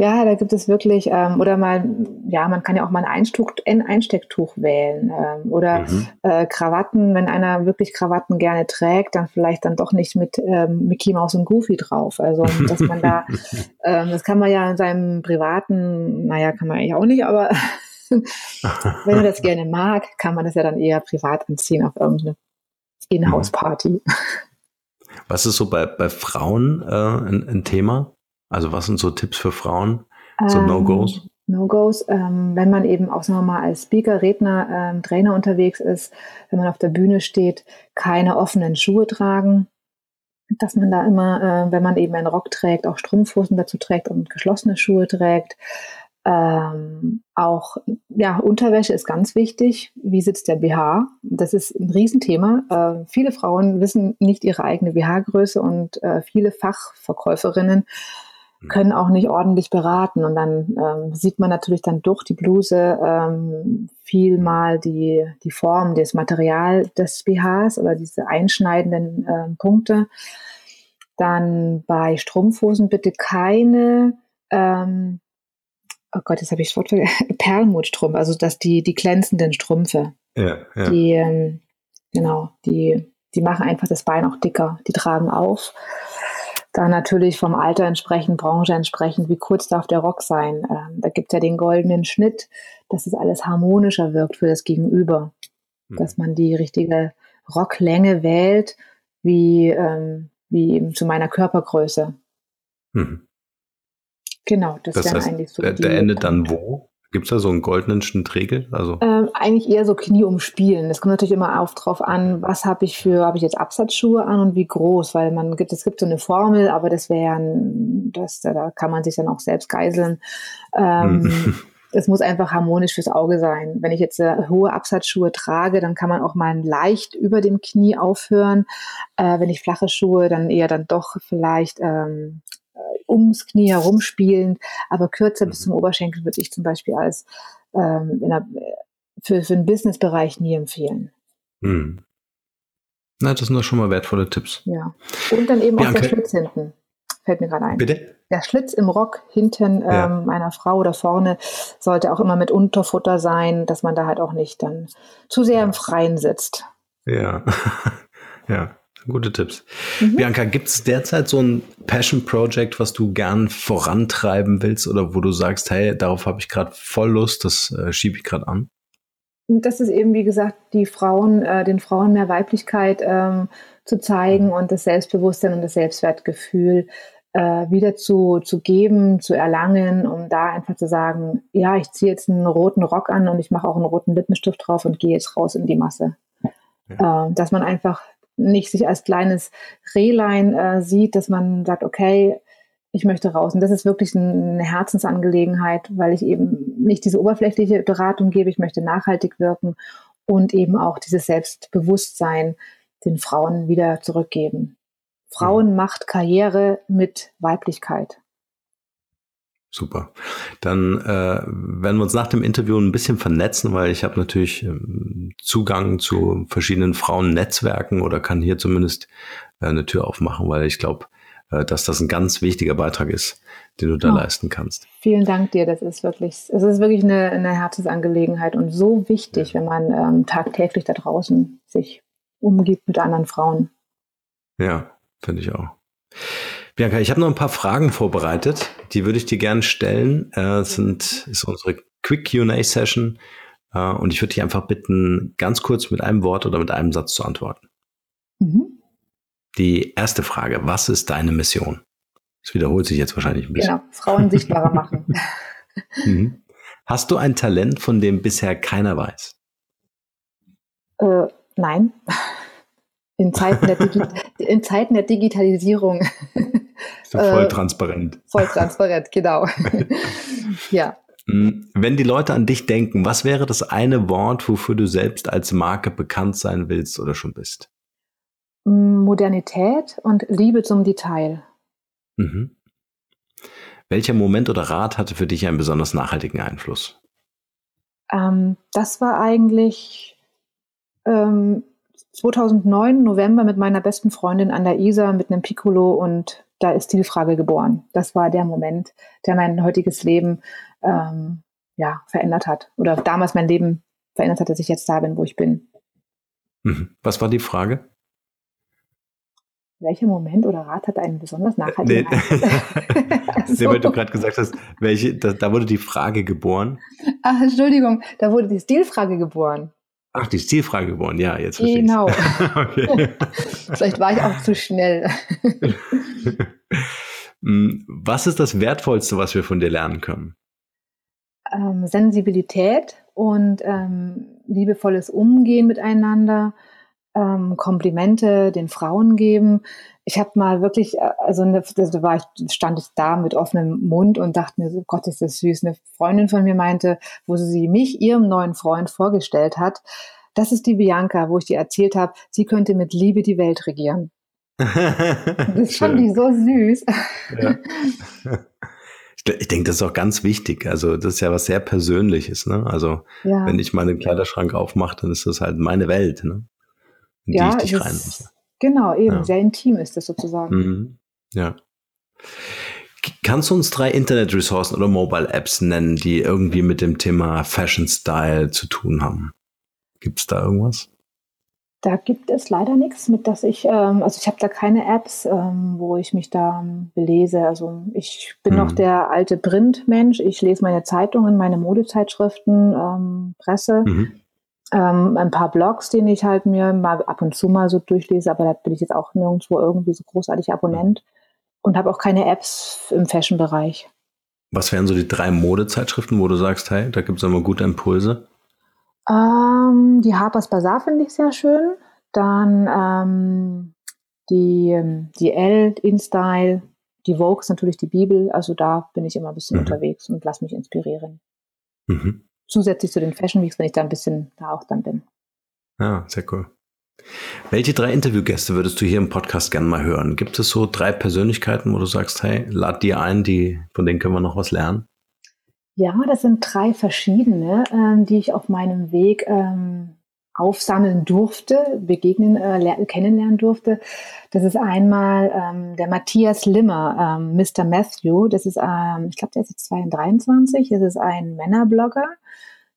Speaker 2: ja, da gibt es wirklich, ähm, oder mal, ja, man kann ja auch mal ein, Einstuch, ein Einstecktuch wählen. Ähm, oder mhm. äh, Krawatten, wenn einer wirklich Krawatten gerne trägt, dann vielleicht dann doch nicht mit ähm, Mickey Mouse und Goofy drauf. Also, dass man da, ähm, das kann man ja in seinem privaten, naja, kann man eigentlich auch nicht, aber Wenn er das gerne mag, kann man das ja dann eher privat anziehen auf irgendeine Inhouse-Party.
Speaker 1: Was ist so bei, bei Frauen äh, ein, ein, Thema? Also was sind so Tipps für Frauen? So ähm, No-Gos?
Speaker 2: No-Gos, ähm, wenn man eben auch, sagen wir mal, als Speaker, Redner, ähm, Trainer unterwegs ist, wenn man auf der Bühne steht, keine offenen Schuhe tragen, dass man da immer, äh, wenn man eben einen Rock trägt, auch Strumpfhosen dazu trägt und geschlossene Schuhe trägt. Ähm, auch ja, Unterwäsche ist ganz wichtig. Wie sitzt der BH? Das ist ein Riesenthema. Äh, viele Frauen wissen nicht ihre eigene BH-Größe und äh, viele Fachverkäuferinnen hm. Können auch nicht ordentlich beraten. Und dann ähm, sieht man natürlich dann durch die Bluse ähm, viel mal die, die Form, das Material des BHs oder diese einschneidenden äh, Punkte. Dann bei Strumpfhosen bitte keine ähm, oh Gott, jetzt habe ich das Wort vergessen, Perlmutstrumpf, also dass die, die glänzenden Strümpfe,
Speaker 1: ja, ja.
Speaker 2: die, ähm, genau, die, die machen einfach das Bein auch dicker, die tragen auf. Dann natürlich vom Alter entsprechend, Branche entsprechend, wie kurz darf der Rock sein. Ähm, da gibt es ja den goldenen Schnitt, dass es alles harmonischer wirkt für das Gegenüber. Mhm. Dass man die richtige Rocklänge wählt, wie, ähm, wie eben zu meiner Körpergröße. Mhm. Genau,
Speaker 1: das, das heißt, eigentlich so. Der, der endet dann wo? Gibt es da so einen goldenen Schnittregel?
Speaker 2: Also ähm, eigentlich eher so Knie umspielen. Das kommt natürlich immer auf drauf an, was habe ich für, habe ich jetzt Absatzschuhe an und wie groß, weil man gibt, es gibt so eine Formel, aber das wäre das, da kann man sich dann auch selbst geiseln. Ähm, hm. es muss einfach harmonisch fürs Auge sein. Wenn ich jetzt äh, hohe Absatzschuhe trage, dann kann man auch mal leicht über dem Knie aufhören. Äh, wenn ich flache Schuhe, dann eher dann doch vielleicht ähm, ums Knie herum spielend, aber kürzer bis mhm. zum Oberschenkel würde ich zum Beispiel als ähm, der, für, für den Businessbereich nie empfehlen. Hm.
Speaker 1: Na, das sind doch schon mal wertvolle Tipps.
Speaker 2: Ja. Und dann eben ja, auch okay. der Schlitz hinten. Fällt mir gerade ein.
Speaker 1: Bitte?
Speaker 2: Der Schlitz im Rock hinten ja. ähm, einer Frau oder vorne sollte auch immer mit Unterfutter sein, dass man da halt auch nicht dann zu sehr ja. im Freien sitzt.
Speaker 1: Ja. ja. Gute Tipps. Mhm. Bianca, gibt es derzeit so ein Passion Project, was du gern vorantreiben willst oder wo du sagst, hey, darauf habe ich gerade voll Lust, das äh, schiebe ich gerade an?
Speaker 2: Das ist eben, wie gesagt, die Frauen, äh, den Frauen mehr Weiblichkeit ähm, zu zeigen mhm. und das Selbstbewusstsein und das Selbstwertgefühl äh, wieder zu, zu geben, zu erlangen, um da einfach zu sagen, ja, ich ziehe jetzt einen roten Rock an und ich mache auch einen roten Lippenstift drauf und gehe jetzt raus in die Masse. Ja. Äh, dass man einfach nicht sich als kleines Rehlein äh, sieht, dass man sagt, okay, ich möchte raus. Und das ist wirklich eine Herzensangelegenheit, weil ich eben nicht diese oberflächliche Beratung gebe, ich möchte nachhaltig wirken und eben auch dieses Selbstbewusstsein den Frauen wieder zurückgeben. Frauen macht Karriere mit Weiblichkeit.
Speaker 1: Super. Dann äh, werden wir uns nach dem Interview ein bisschen vernetzen, weil ich habe natürlich ähm, Zugang zu verschiedenen Frauennetzwerken oder kann hier zumindest äh, eine Tür aufmachen, weil ich glaube, äh, dass das ein ganz wichtiger Beitrag ist, den du da oh, leisten kannst.
Speaker 2: Vielen Dank dir. Das ist wirklich, es ist wirklich eine, eine Herzensangelegenheit und so wichtig, ja. wenn man ähm, tagtäglich da draußen sich umgibt mit anderen Frauen.
Speaker 1: Ja, finde ich auch. Bianca, ich habe noch ein paar Fragen vorbereitet, die würde ich dir gerne stellen. Äh, es sind, ist unsere Quick QA-Session äh, und ich würde dich einfach bitten, ganz kurz mit einem Wort oder mit einem Satz zu antworten. Mhm. Die erste Frage, was ist deine Mission? Das wiederholt sich jetzt wahrscheinlich ein bisschen.
Speaker 2: Genau, Frauen sichtbarer machen.
Speaker 1: mhm. Hast du ein Talent, von dem bisher keiner weiß?
Speaker 2: Äh, nein. In Zeiten der, Digi in Zeiten der Digitalisierung
Speaker 1: voll äh, transparent.
Speaker 2: Voll transparent, genau. ja.
Speaker 1: Mm, wenn die Leute an dich denken, was wäre das eine Wort, wofür du selbst als Marke bekannt sein willst oder schon bist?
Speaker 2: Mm, Modernität und Liebe zum Detail. Mhm.
Speaker 1: Welcher Moment oder Rat hatte für dich einen besonders nachhaltigen Einfluss?
Speaker 2: Ähm, das war eigentlich ähm, 2009, November, mit meiner besten Freundin an der Isar mit einem Piccolo und da ist die Frage geboren. Das war der Moment, der mein heutiges Leben ähm, ja, verändert hat. Oder damals mein Leben verändert hat, dass ich jetzt da bin, wo ich bin.
Speaker 1: Mhm. Was war die Frage?
Speaker 2: Welcher Moment oder Rat hat einen besonders nachhaltigen
Speaker 1: nee. so. weil du gerade gesagt hast, welche, da, da, wurde die Frage geboren.
Speaker 2: Ach, Entschuldigung, da wurde die Stilfrage geboren.
Speaker 1: Ach, die Stilfrage geboren, ja, jetzt verstehe
Speaker 2: Genau. Vielleicht war ich auch zu schnell.
Speaker 1: Hm, was ist das Wertvollste, was wir von dir lernen können?
Speaker 2: Ähm, Sensibilität und ähm, liebevolles Umgehen miteinander, ähm, Komplimente den Frauen geben. Ich habe mal wirklich, äh, also eine, da war ich, stand ich da mit offenem Mund und dachte mir, so Gott, ist das süß. Eine Freundin von mir meinte, wo sie mich ihrem neuen Freund vorgestellt hat, das ist die Bianca, wo ich dir erzählt habe, sie könnte mit Liebe die Welt regieren. das fand ich so süß. Ja.
Speaker 1: Ich denke, das ist auch ganz wichtig. Also, das ist ja was sehr Persönliches. Ne? Also, ja. wenn ich meinen Kleiderschrank aufmache, dann ist das halt meine Welt, ne?
Speaker 2: in ja, die ich dich rein Genau, eben. Ja. Sehr intim ist das sozusagen.
Speaker 1: Mhm. Ja. Kannst du uns drei Internetressourcen oder Mobile-Apps nennen, die irgendwie mit dem Thema Fashion Style zu tun haben? Gibt es da irgendwas?
Speaker 2: Da gibt es leider nichts, mit dass ich, ähm, also ich habe da keine Apps, ähm, wo ich mich da ähm, belese. Also ich bin mhm. noch der alte Printmensch. Ich lese meine Zeitungen, meine Modezeitschriften, ähm, Presse, mhm. Ähm, ein paar Blogs, den ich halt mir mal ab und zu mal so durchlese, aber da bin ich jetzt auch nirgendwo irgendwie so großartig Abonnent und habe auch keine Apps im Fashion-Bereich.
Speaker 1: Was wären so die drei Modezeitschriften, wo du sagst, hey, da gibt es immer gute Impulse?
Speaker 2: Ähm, die Harper's Bazaar finde ich sehr schön. Dann ähm, die, ähm, die Elle, InStyle, die Vogue ist natürlich die Bibel. Also da bin ich immer ein bisschen mhm. unterwegs und lasse mich inspirieren. Mhm. Zusätzlich zu den Fashion Weeks, wenn ich da ein bisschen da auch dann bin.
Speaker 1: Ja, sehr cool. Welche drei Interviewgäste würdest du hier im Podcast gerne mal hören? Gibt es so drei Persönlichkeiten, wo du sagst, hey, lad die ein, die, von denen können wir noch was lernen?
Speaker 2: Ja, das sind drei verschiedene, ähm, die ich auf meinem Weg ähm, aufsammeln durfte, begegnen, äh, kennenlernen durfte. Das ist einmal ähm, der Matthias Limmer, ähm, Mr. Matthew. Das ist, ähm, ich glaube, der ist jetzt 22. Das ist ein Männerblogger.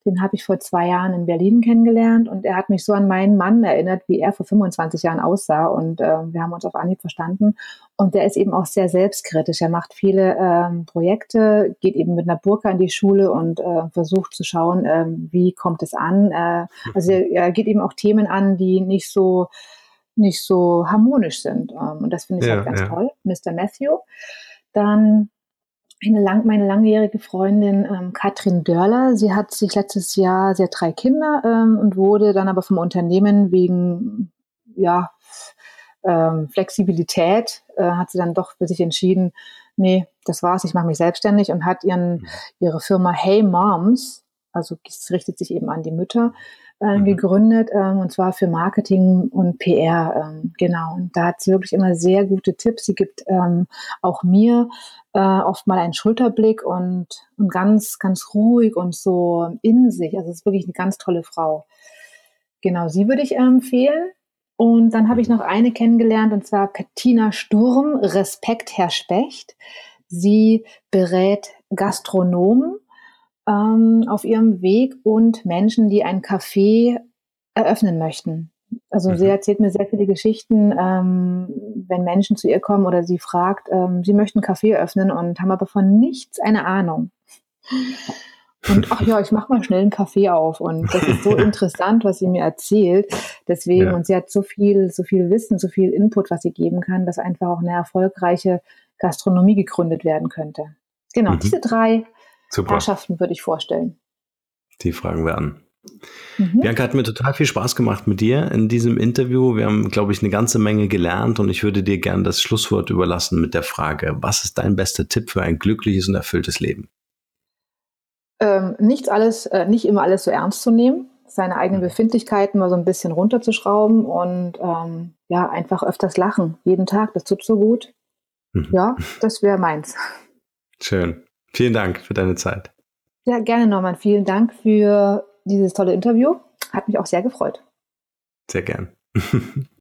Speaker 2: Den habe ich vor zwei Jahren in Berlin kennengelernt und er hat mich so an meinen Mann erinnert, wie er vor 25 Jahren aussah und äh, wir haben uns auf Anhieb verstanden. Und der ist eben auch sehr selbstkritisch. Er macht viele ähm, Projekte, geht eben mit einer Burka in die Schule und äh, versucht zu schauen, äh, wie kommt es an. Äh, also er, er, geht eben auch Themen an, die nicht so nicht so harmonisch sind. Ähm, und das finde ich ja, halt ganz ja. toll. Mr. Matthew. Dann eine lang, meine langjährige Freundin ähm, Katrin Dörler, sie hat sich letztes Jahr, sie hat drei Kinder ähm, und wurde dann aber vom Unternehmen wegen ja, ähm, Flexibilität, äh, hat sie dann doch für sich entschieden, nee, das war's, ich mache mich selbstständig und hat ihren, mhm. ihre Firma Hey Moms, also es richtet sich eben an die Mütter, äh, mhm. gegründet, ähm, und zwar für Marketing und PR. Ähm, genau. Und da hat sie wirklich immer sehr gute Tipps. Sie gibt ähm, auch mir äh, oft mal einen Schulterblick und, und ganz, ganz ruhig und so in sich. Also es ist wirklich eine ganz tolle Frau. Genau, sie würde ich empfehlen. Und dann habe ich noch eine kennengelernt, und zwar Bettina Sturm, Respekt, Herr Specht. Sie berät Gastronomen ähm, auf ihrem Weg und Menschen, die ein Café eröffnen möchten. Also mhm. sie erzählt mir sehr viele Geschichten, ähm, wenn Menschen zu ihr kommen oder sie fragt, ähm, sie möchten ein Café öffnen und haben aber von nichts eine Ahnung. Und ach ja, ich mache mal schnell einen Kaffee auf. Und das ist so interessant, was sie mir erzählt. Deswegen, ja. und sie hat so viel, so viel Wissen, so viel Input, was sie geben kann, dass einfach auch eine erfolgreiche Gastronomie gegründet werden könnte. Genau, mhm. diese drei Super. Herrschaften würde ich vorstellen.
Speaker 1: Die fragen wir an. Mhm. Bianca hat mir total viel Spaß gemacht mit dir in diesem Interview. Wir haben, glaube ich, eine ganze Menge gelernt und ich würde dir gerne das Schlusswort überlassen mit der Frage, was ist dein bester Tipp für ein glückliches und erfülltes Leben?
Speaker 2: Ähm, nicht alles, äh, nicht immer alles so ernst zu nehmen, seine eigenen mhm. Befindlichkeiten mal so ein bisschen runterzuschrauben und ähm, ja, einfach öfters lachen, jeden Tag, das tut so gut. Mhm. Ja, das wäre meins.
Speaker 1: Schön. Vielen Dank für deine Zeit.
Speaker 2: Ja, gerne, Norman. Vielen Dank für dieses tolle Interview. Hat mich auch sehr gefreut.
Speaker 1: Sehr gern.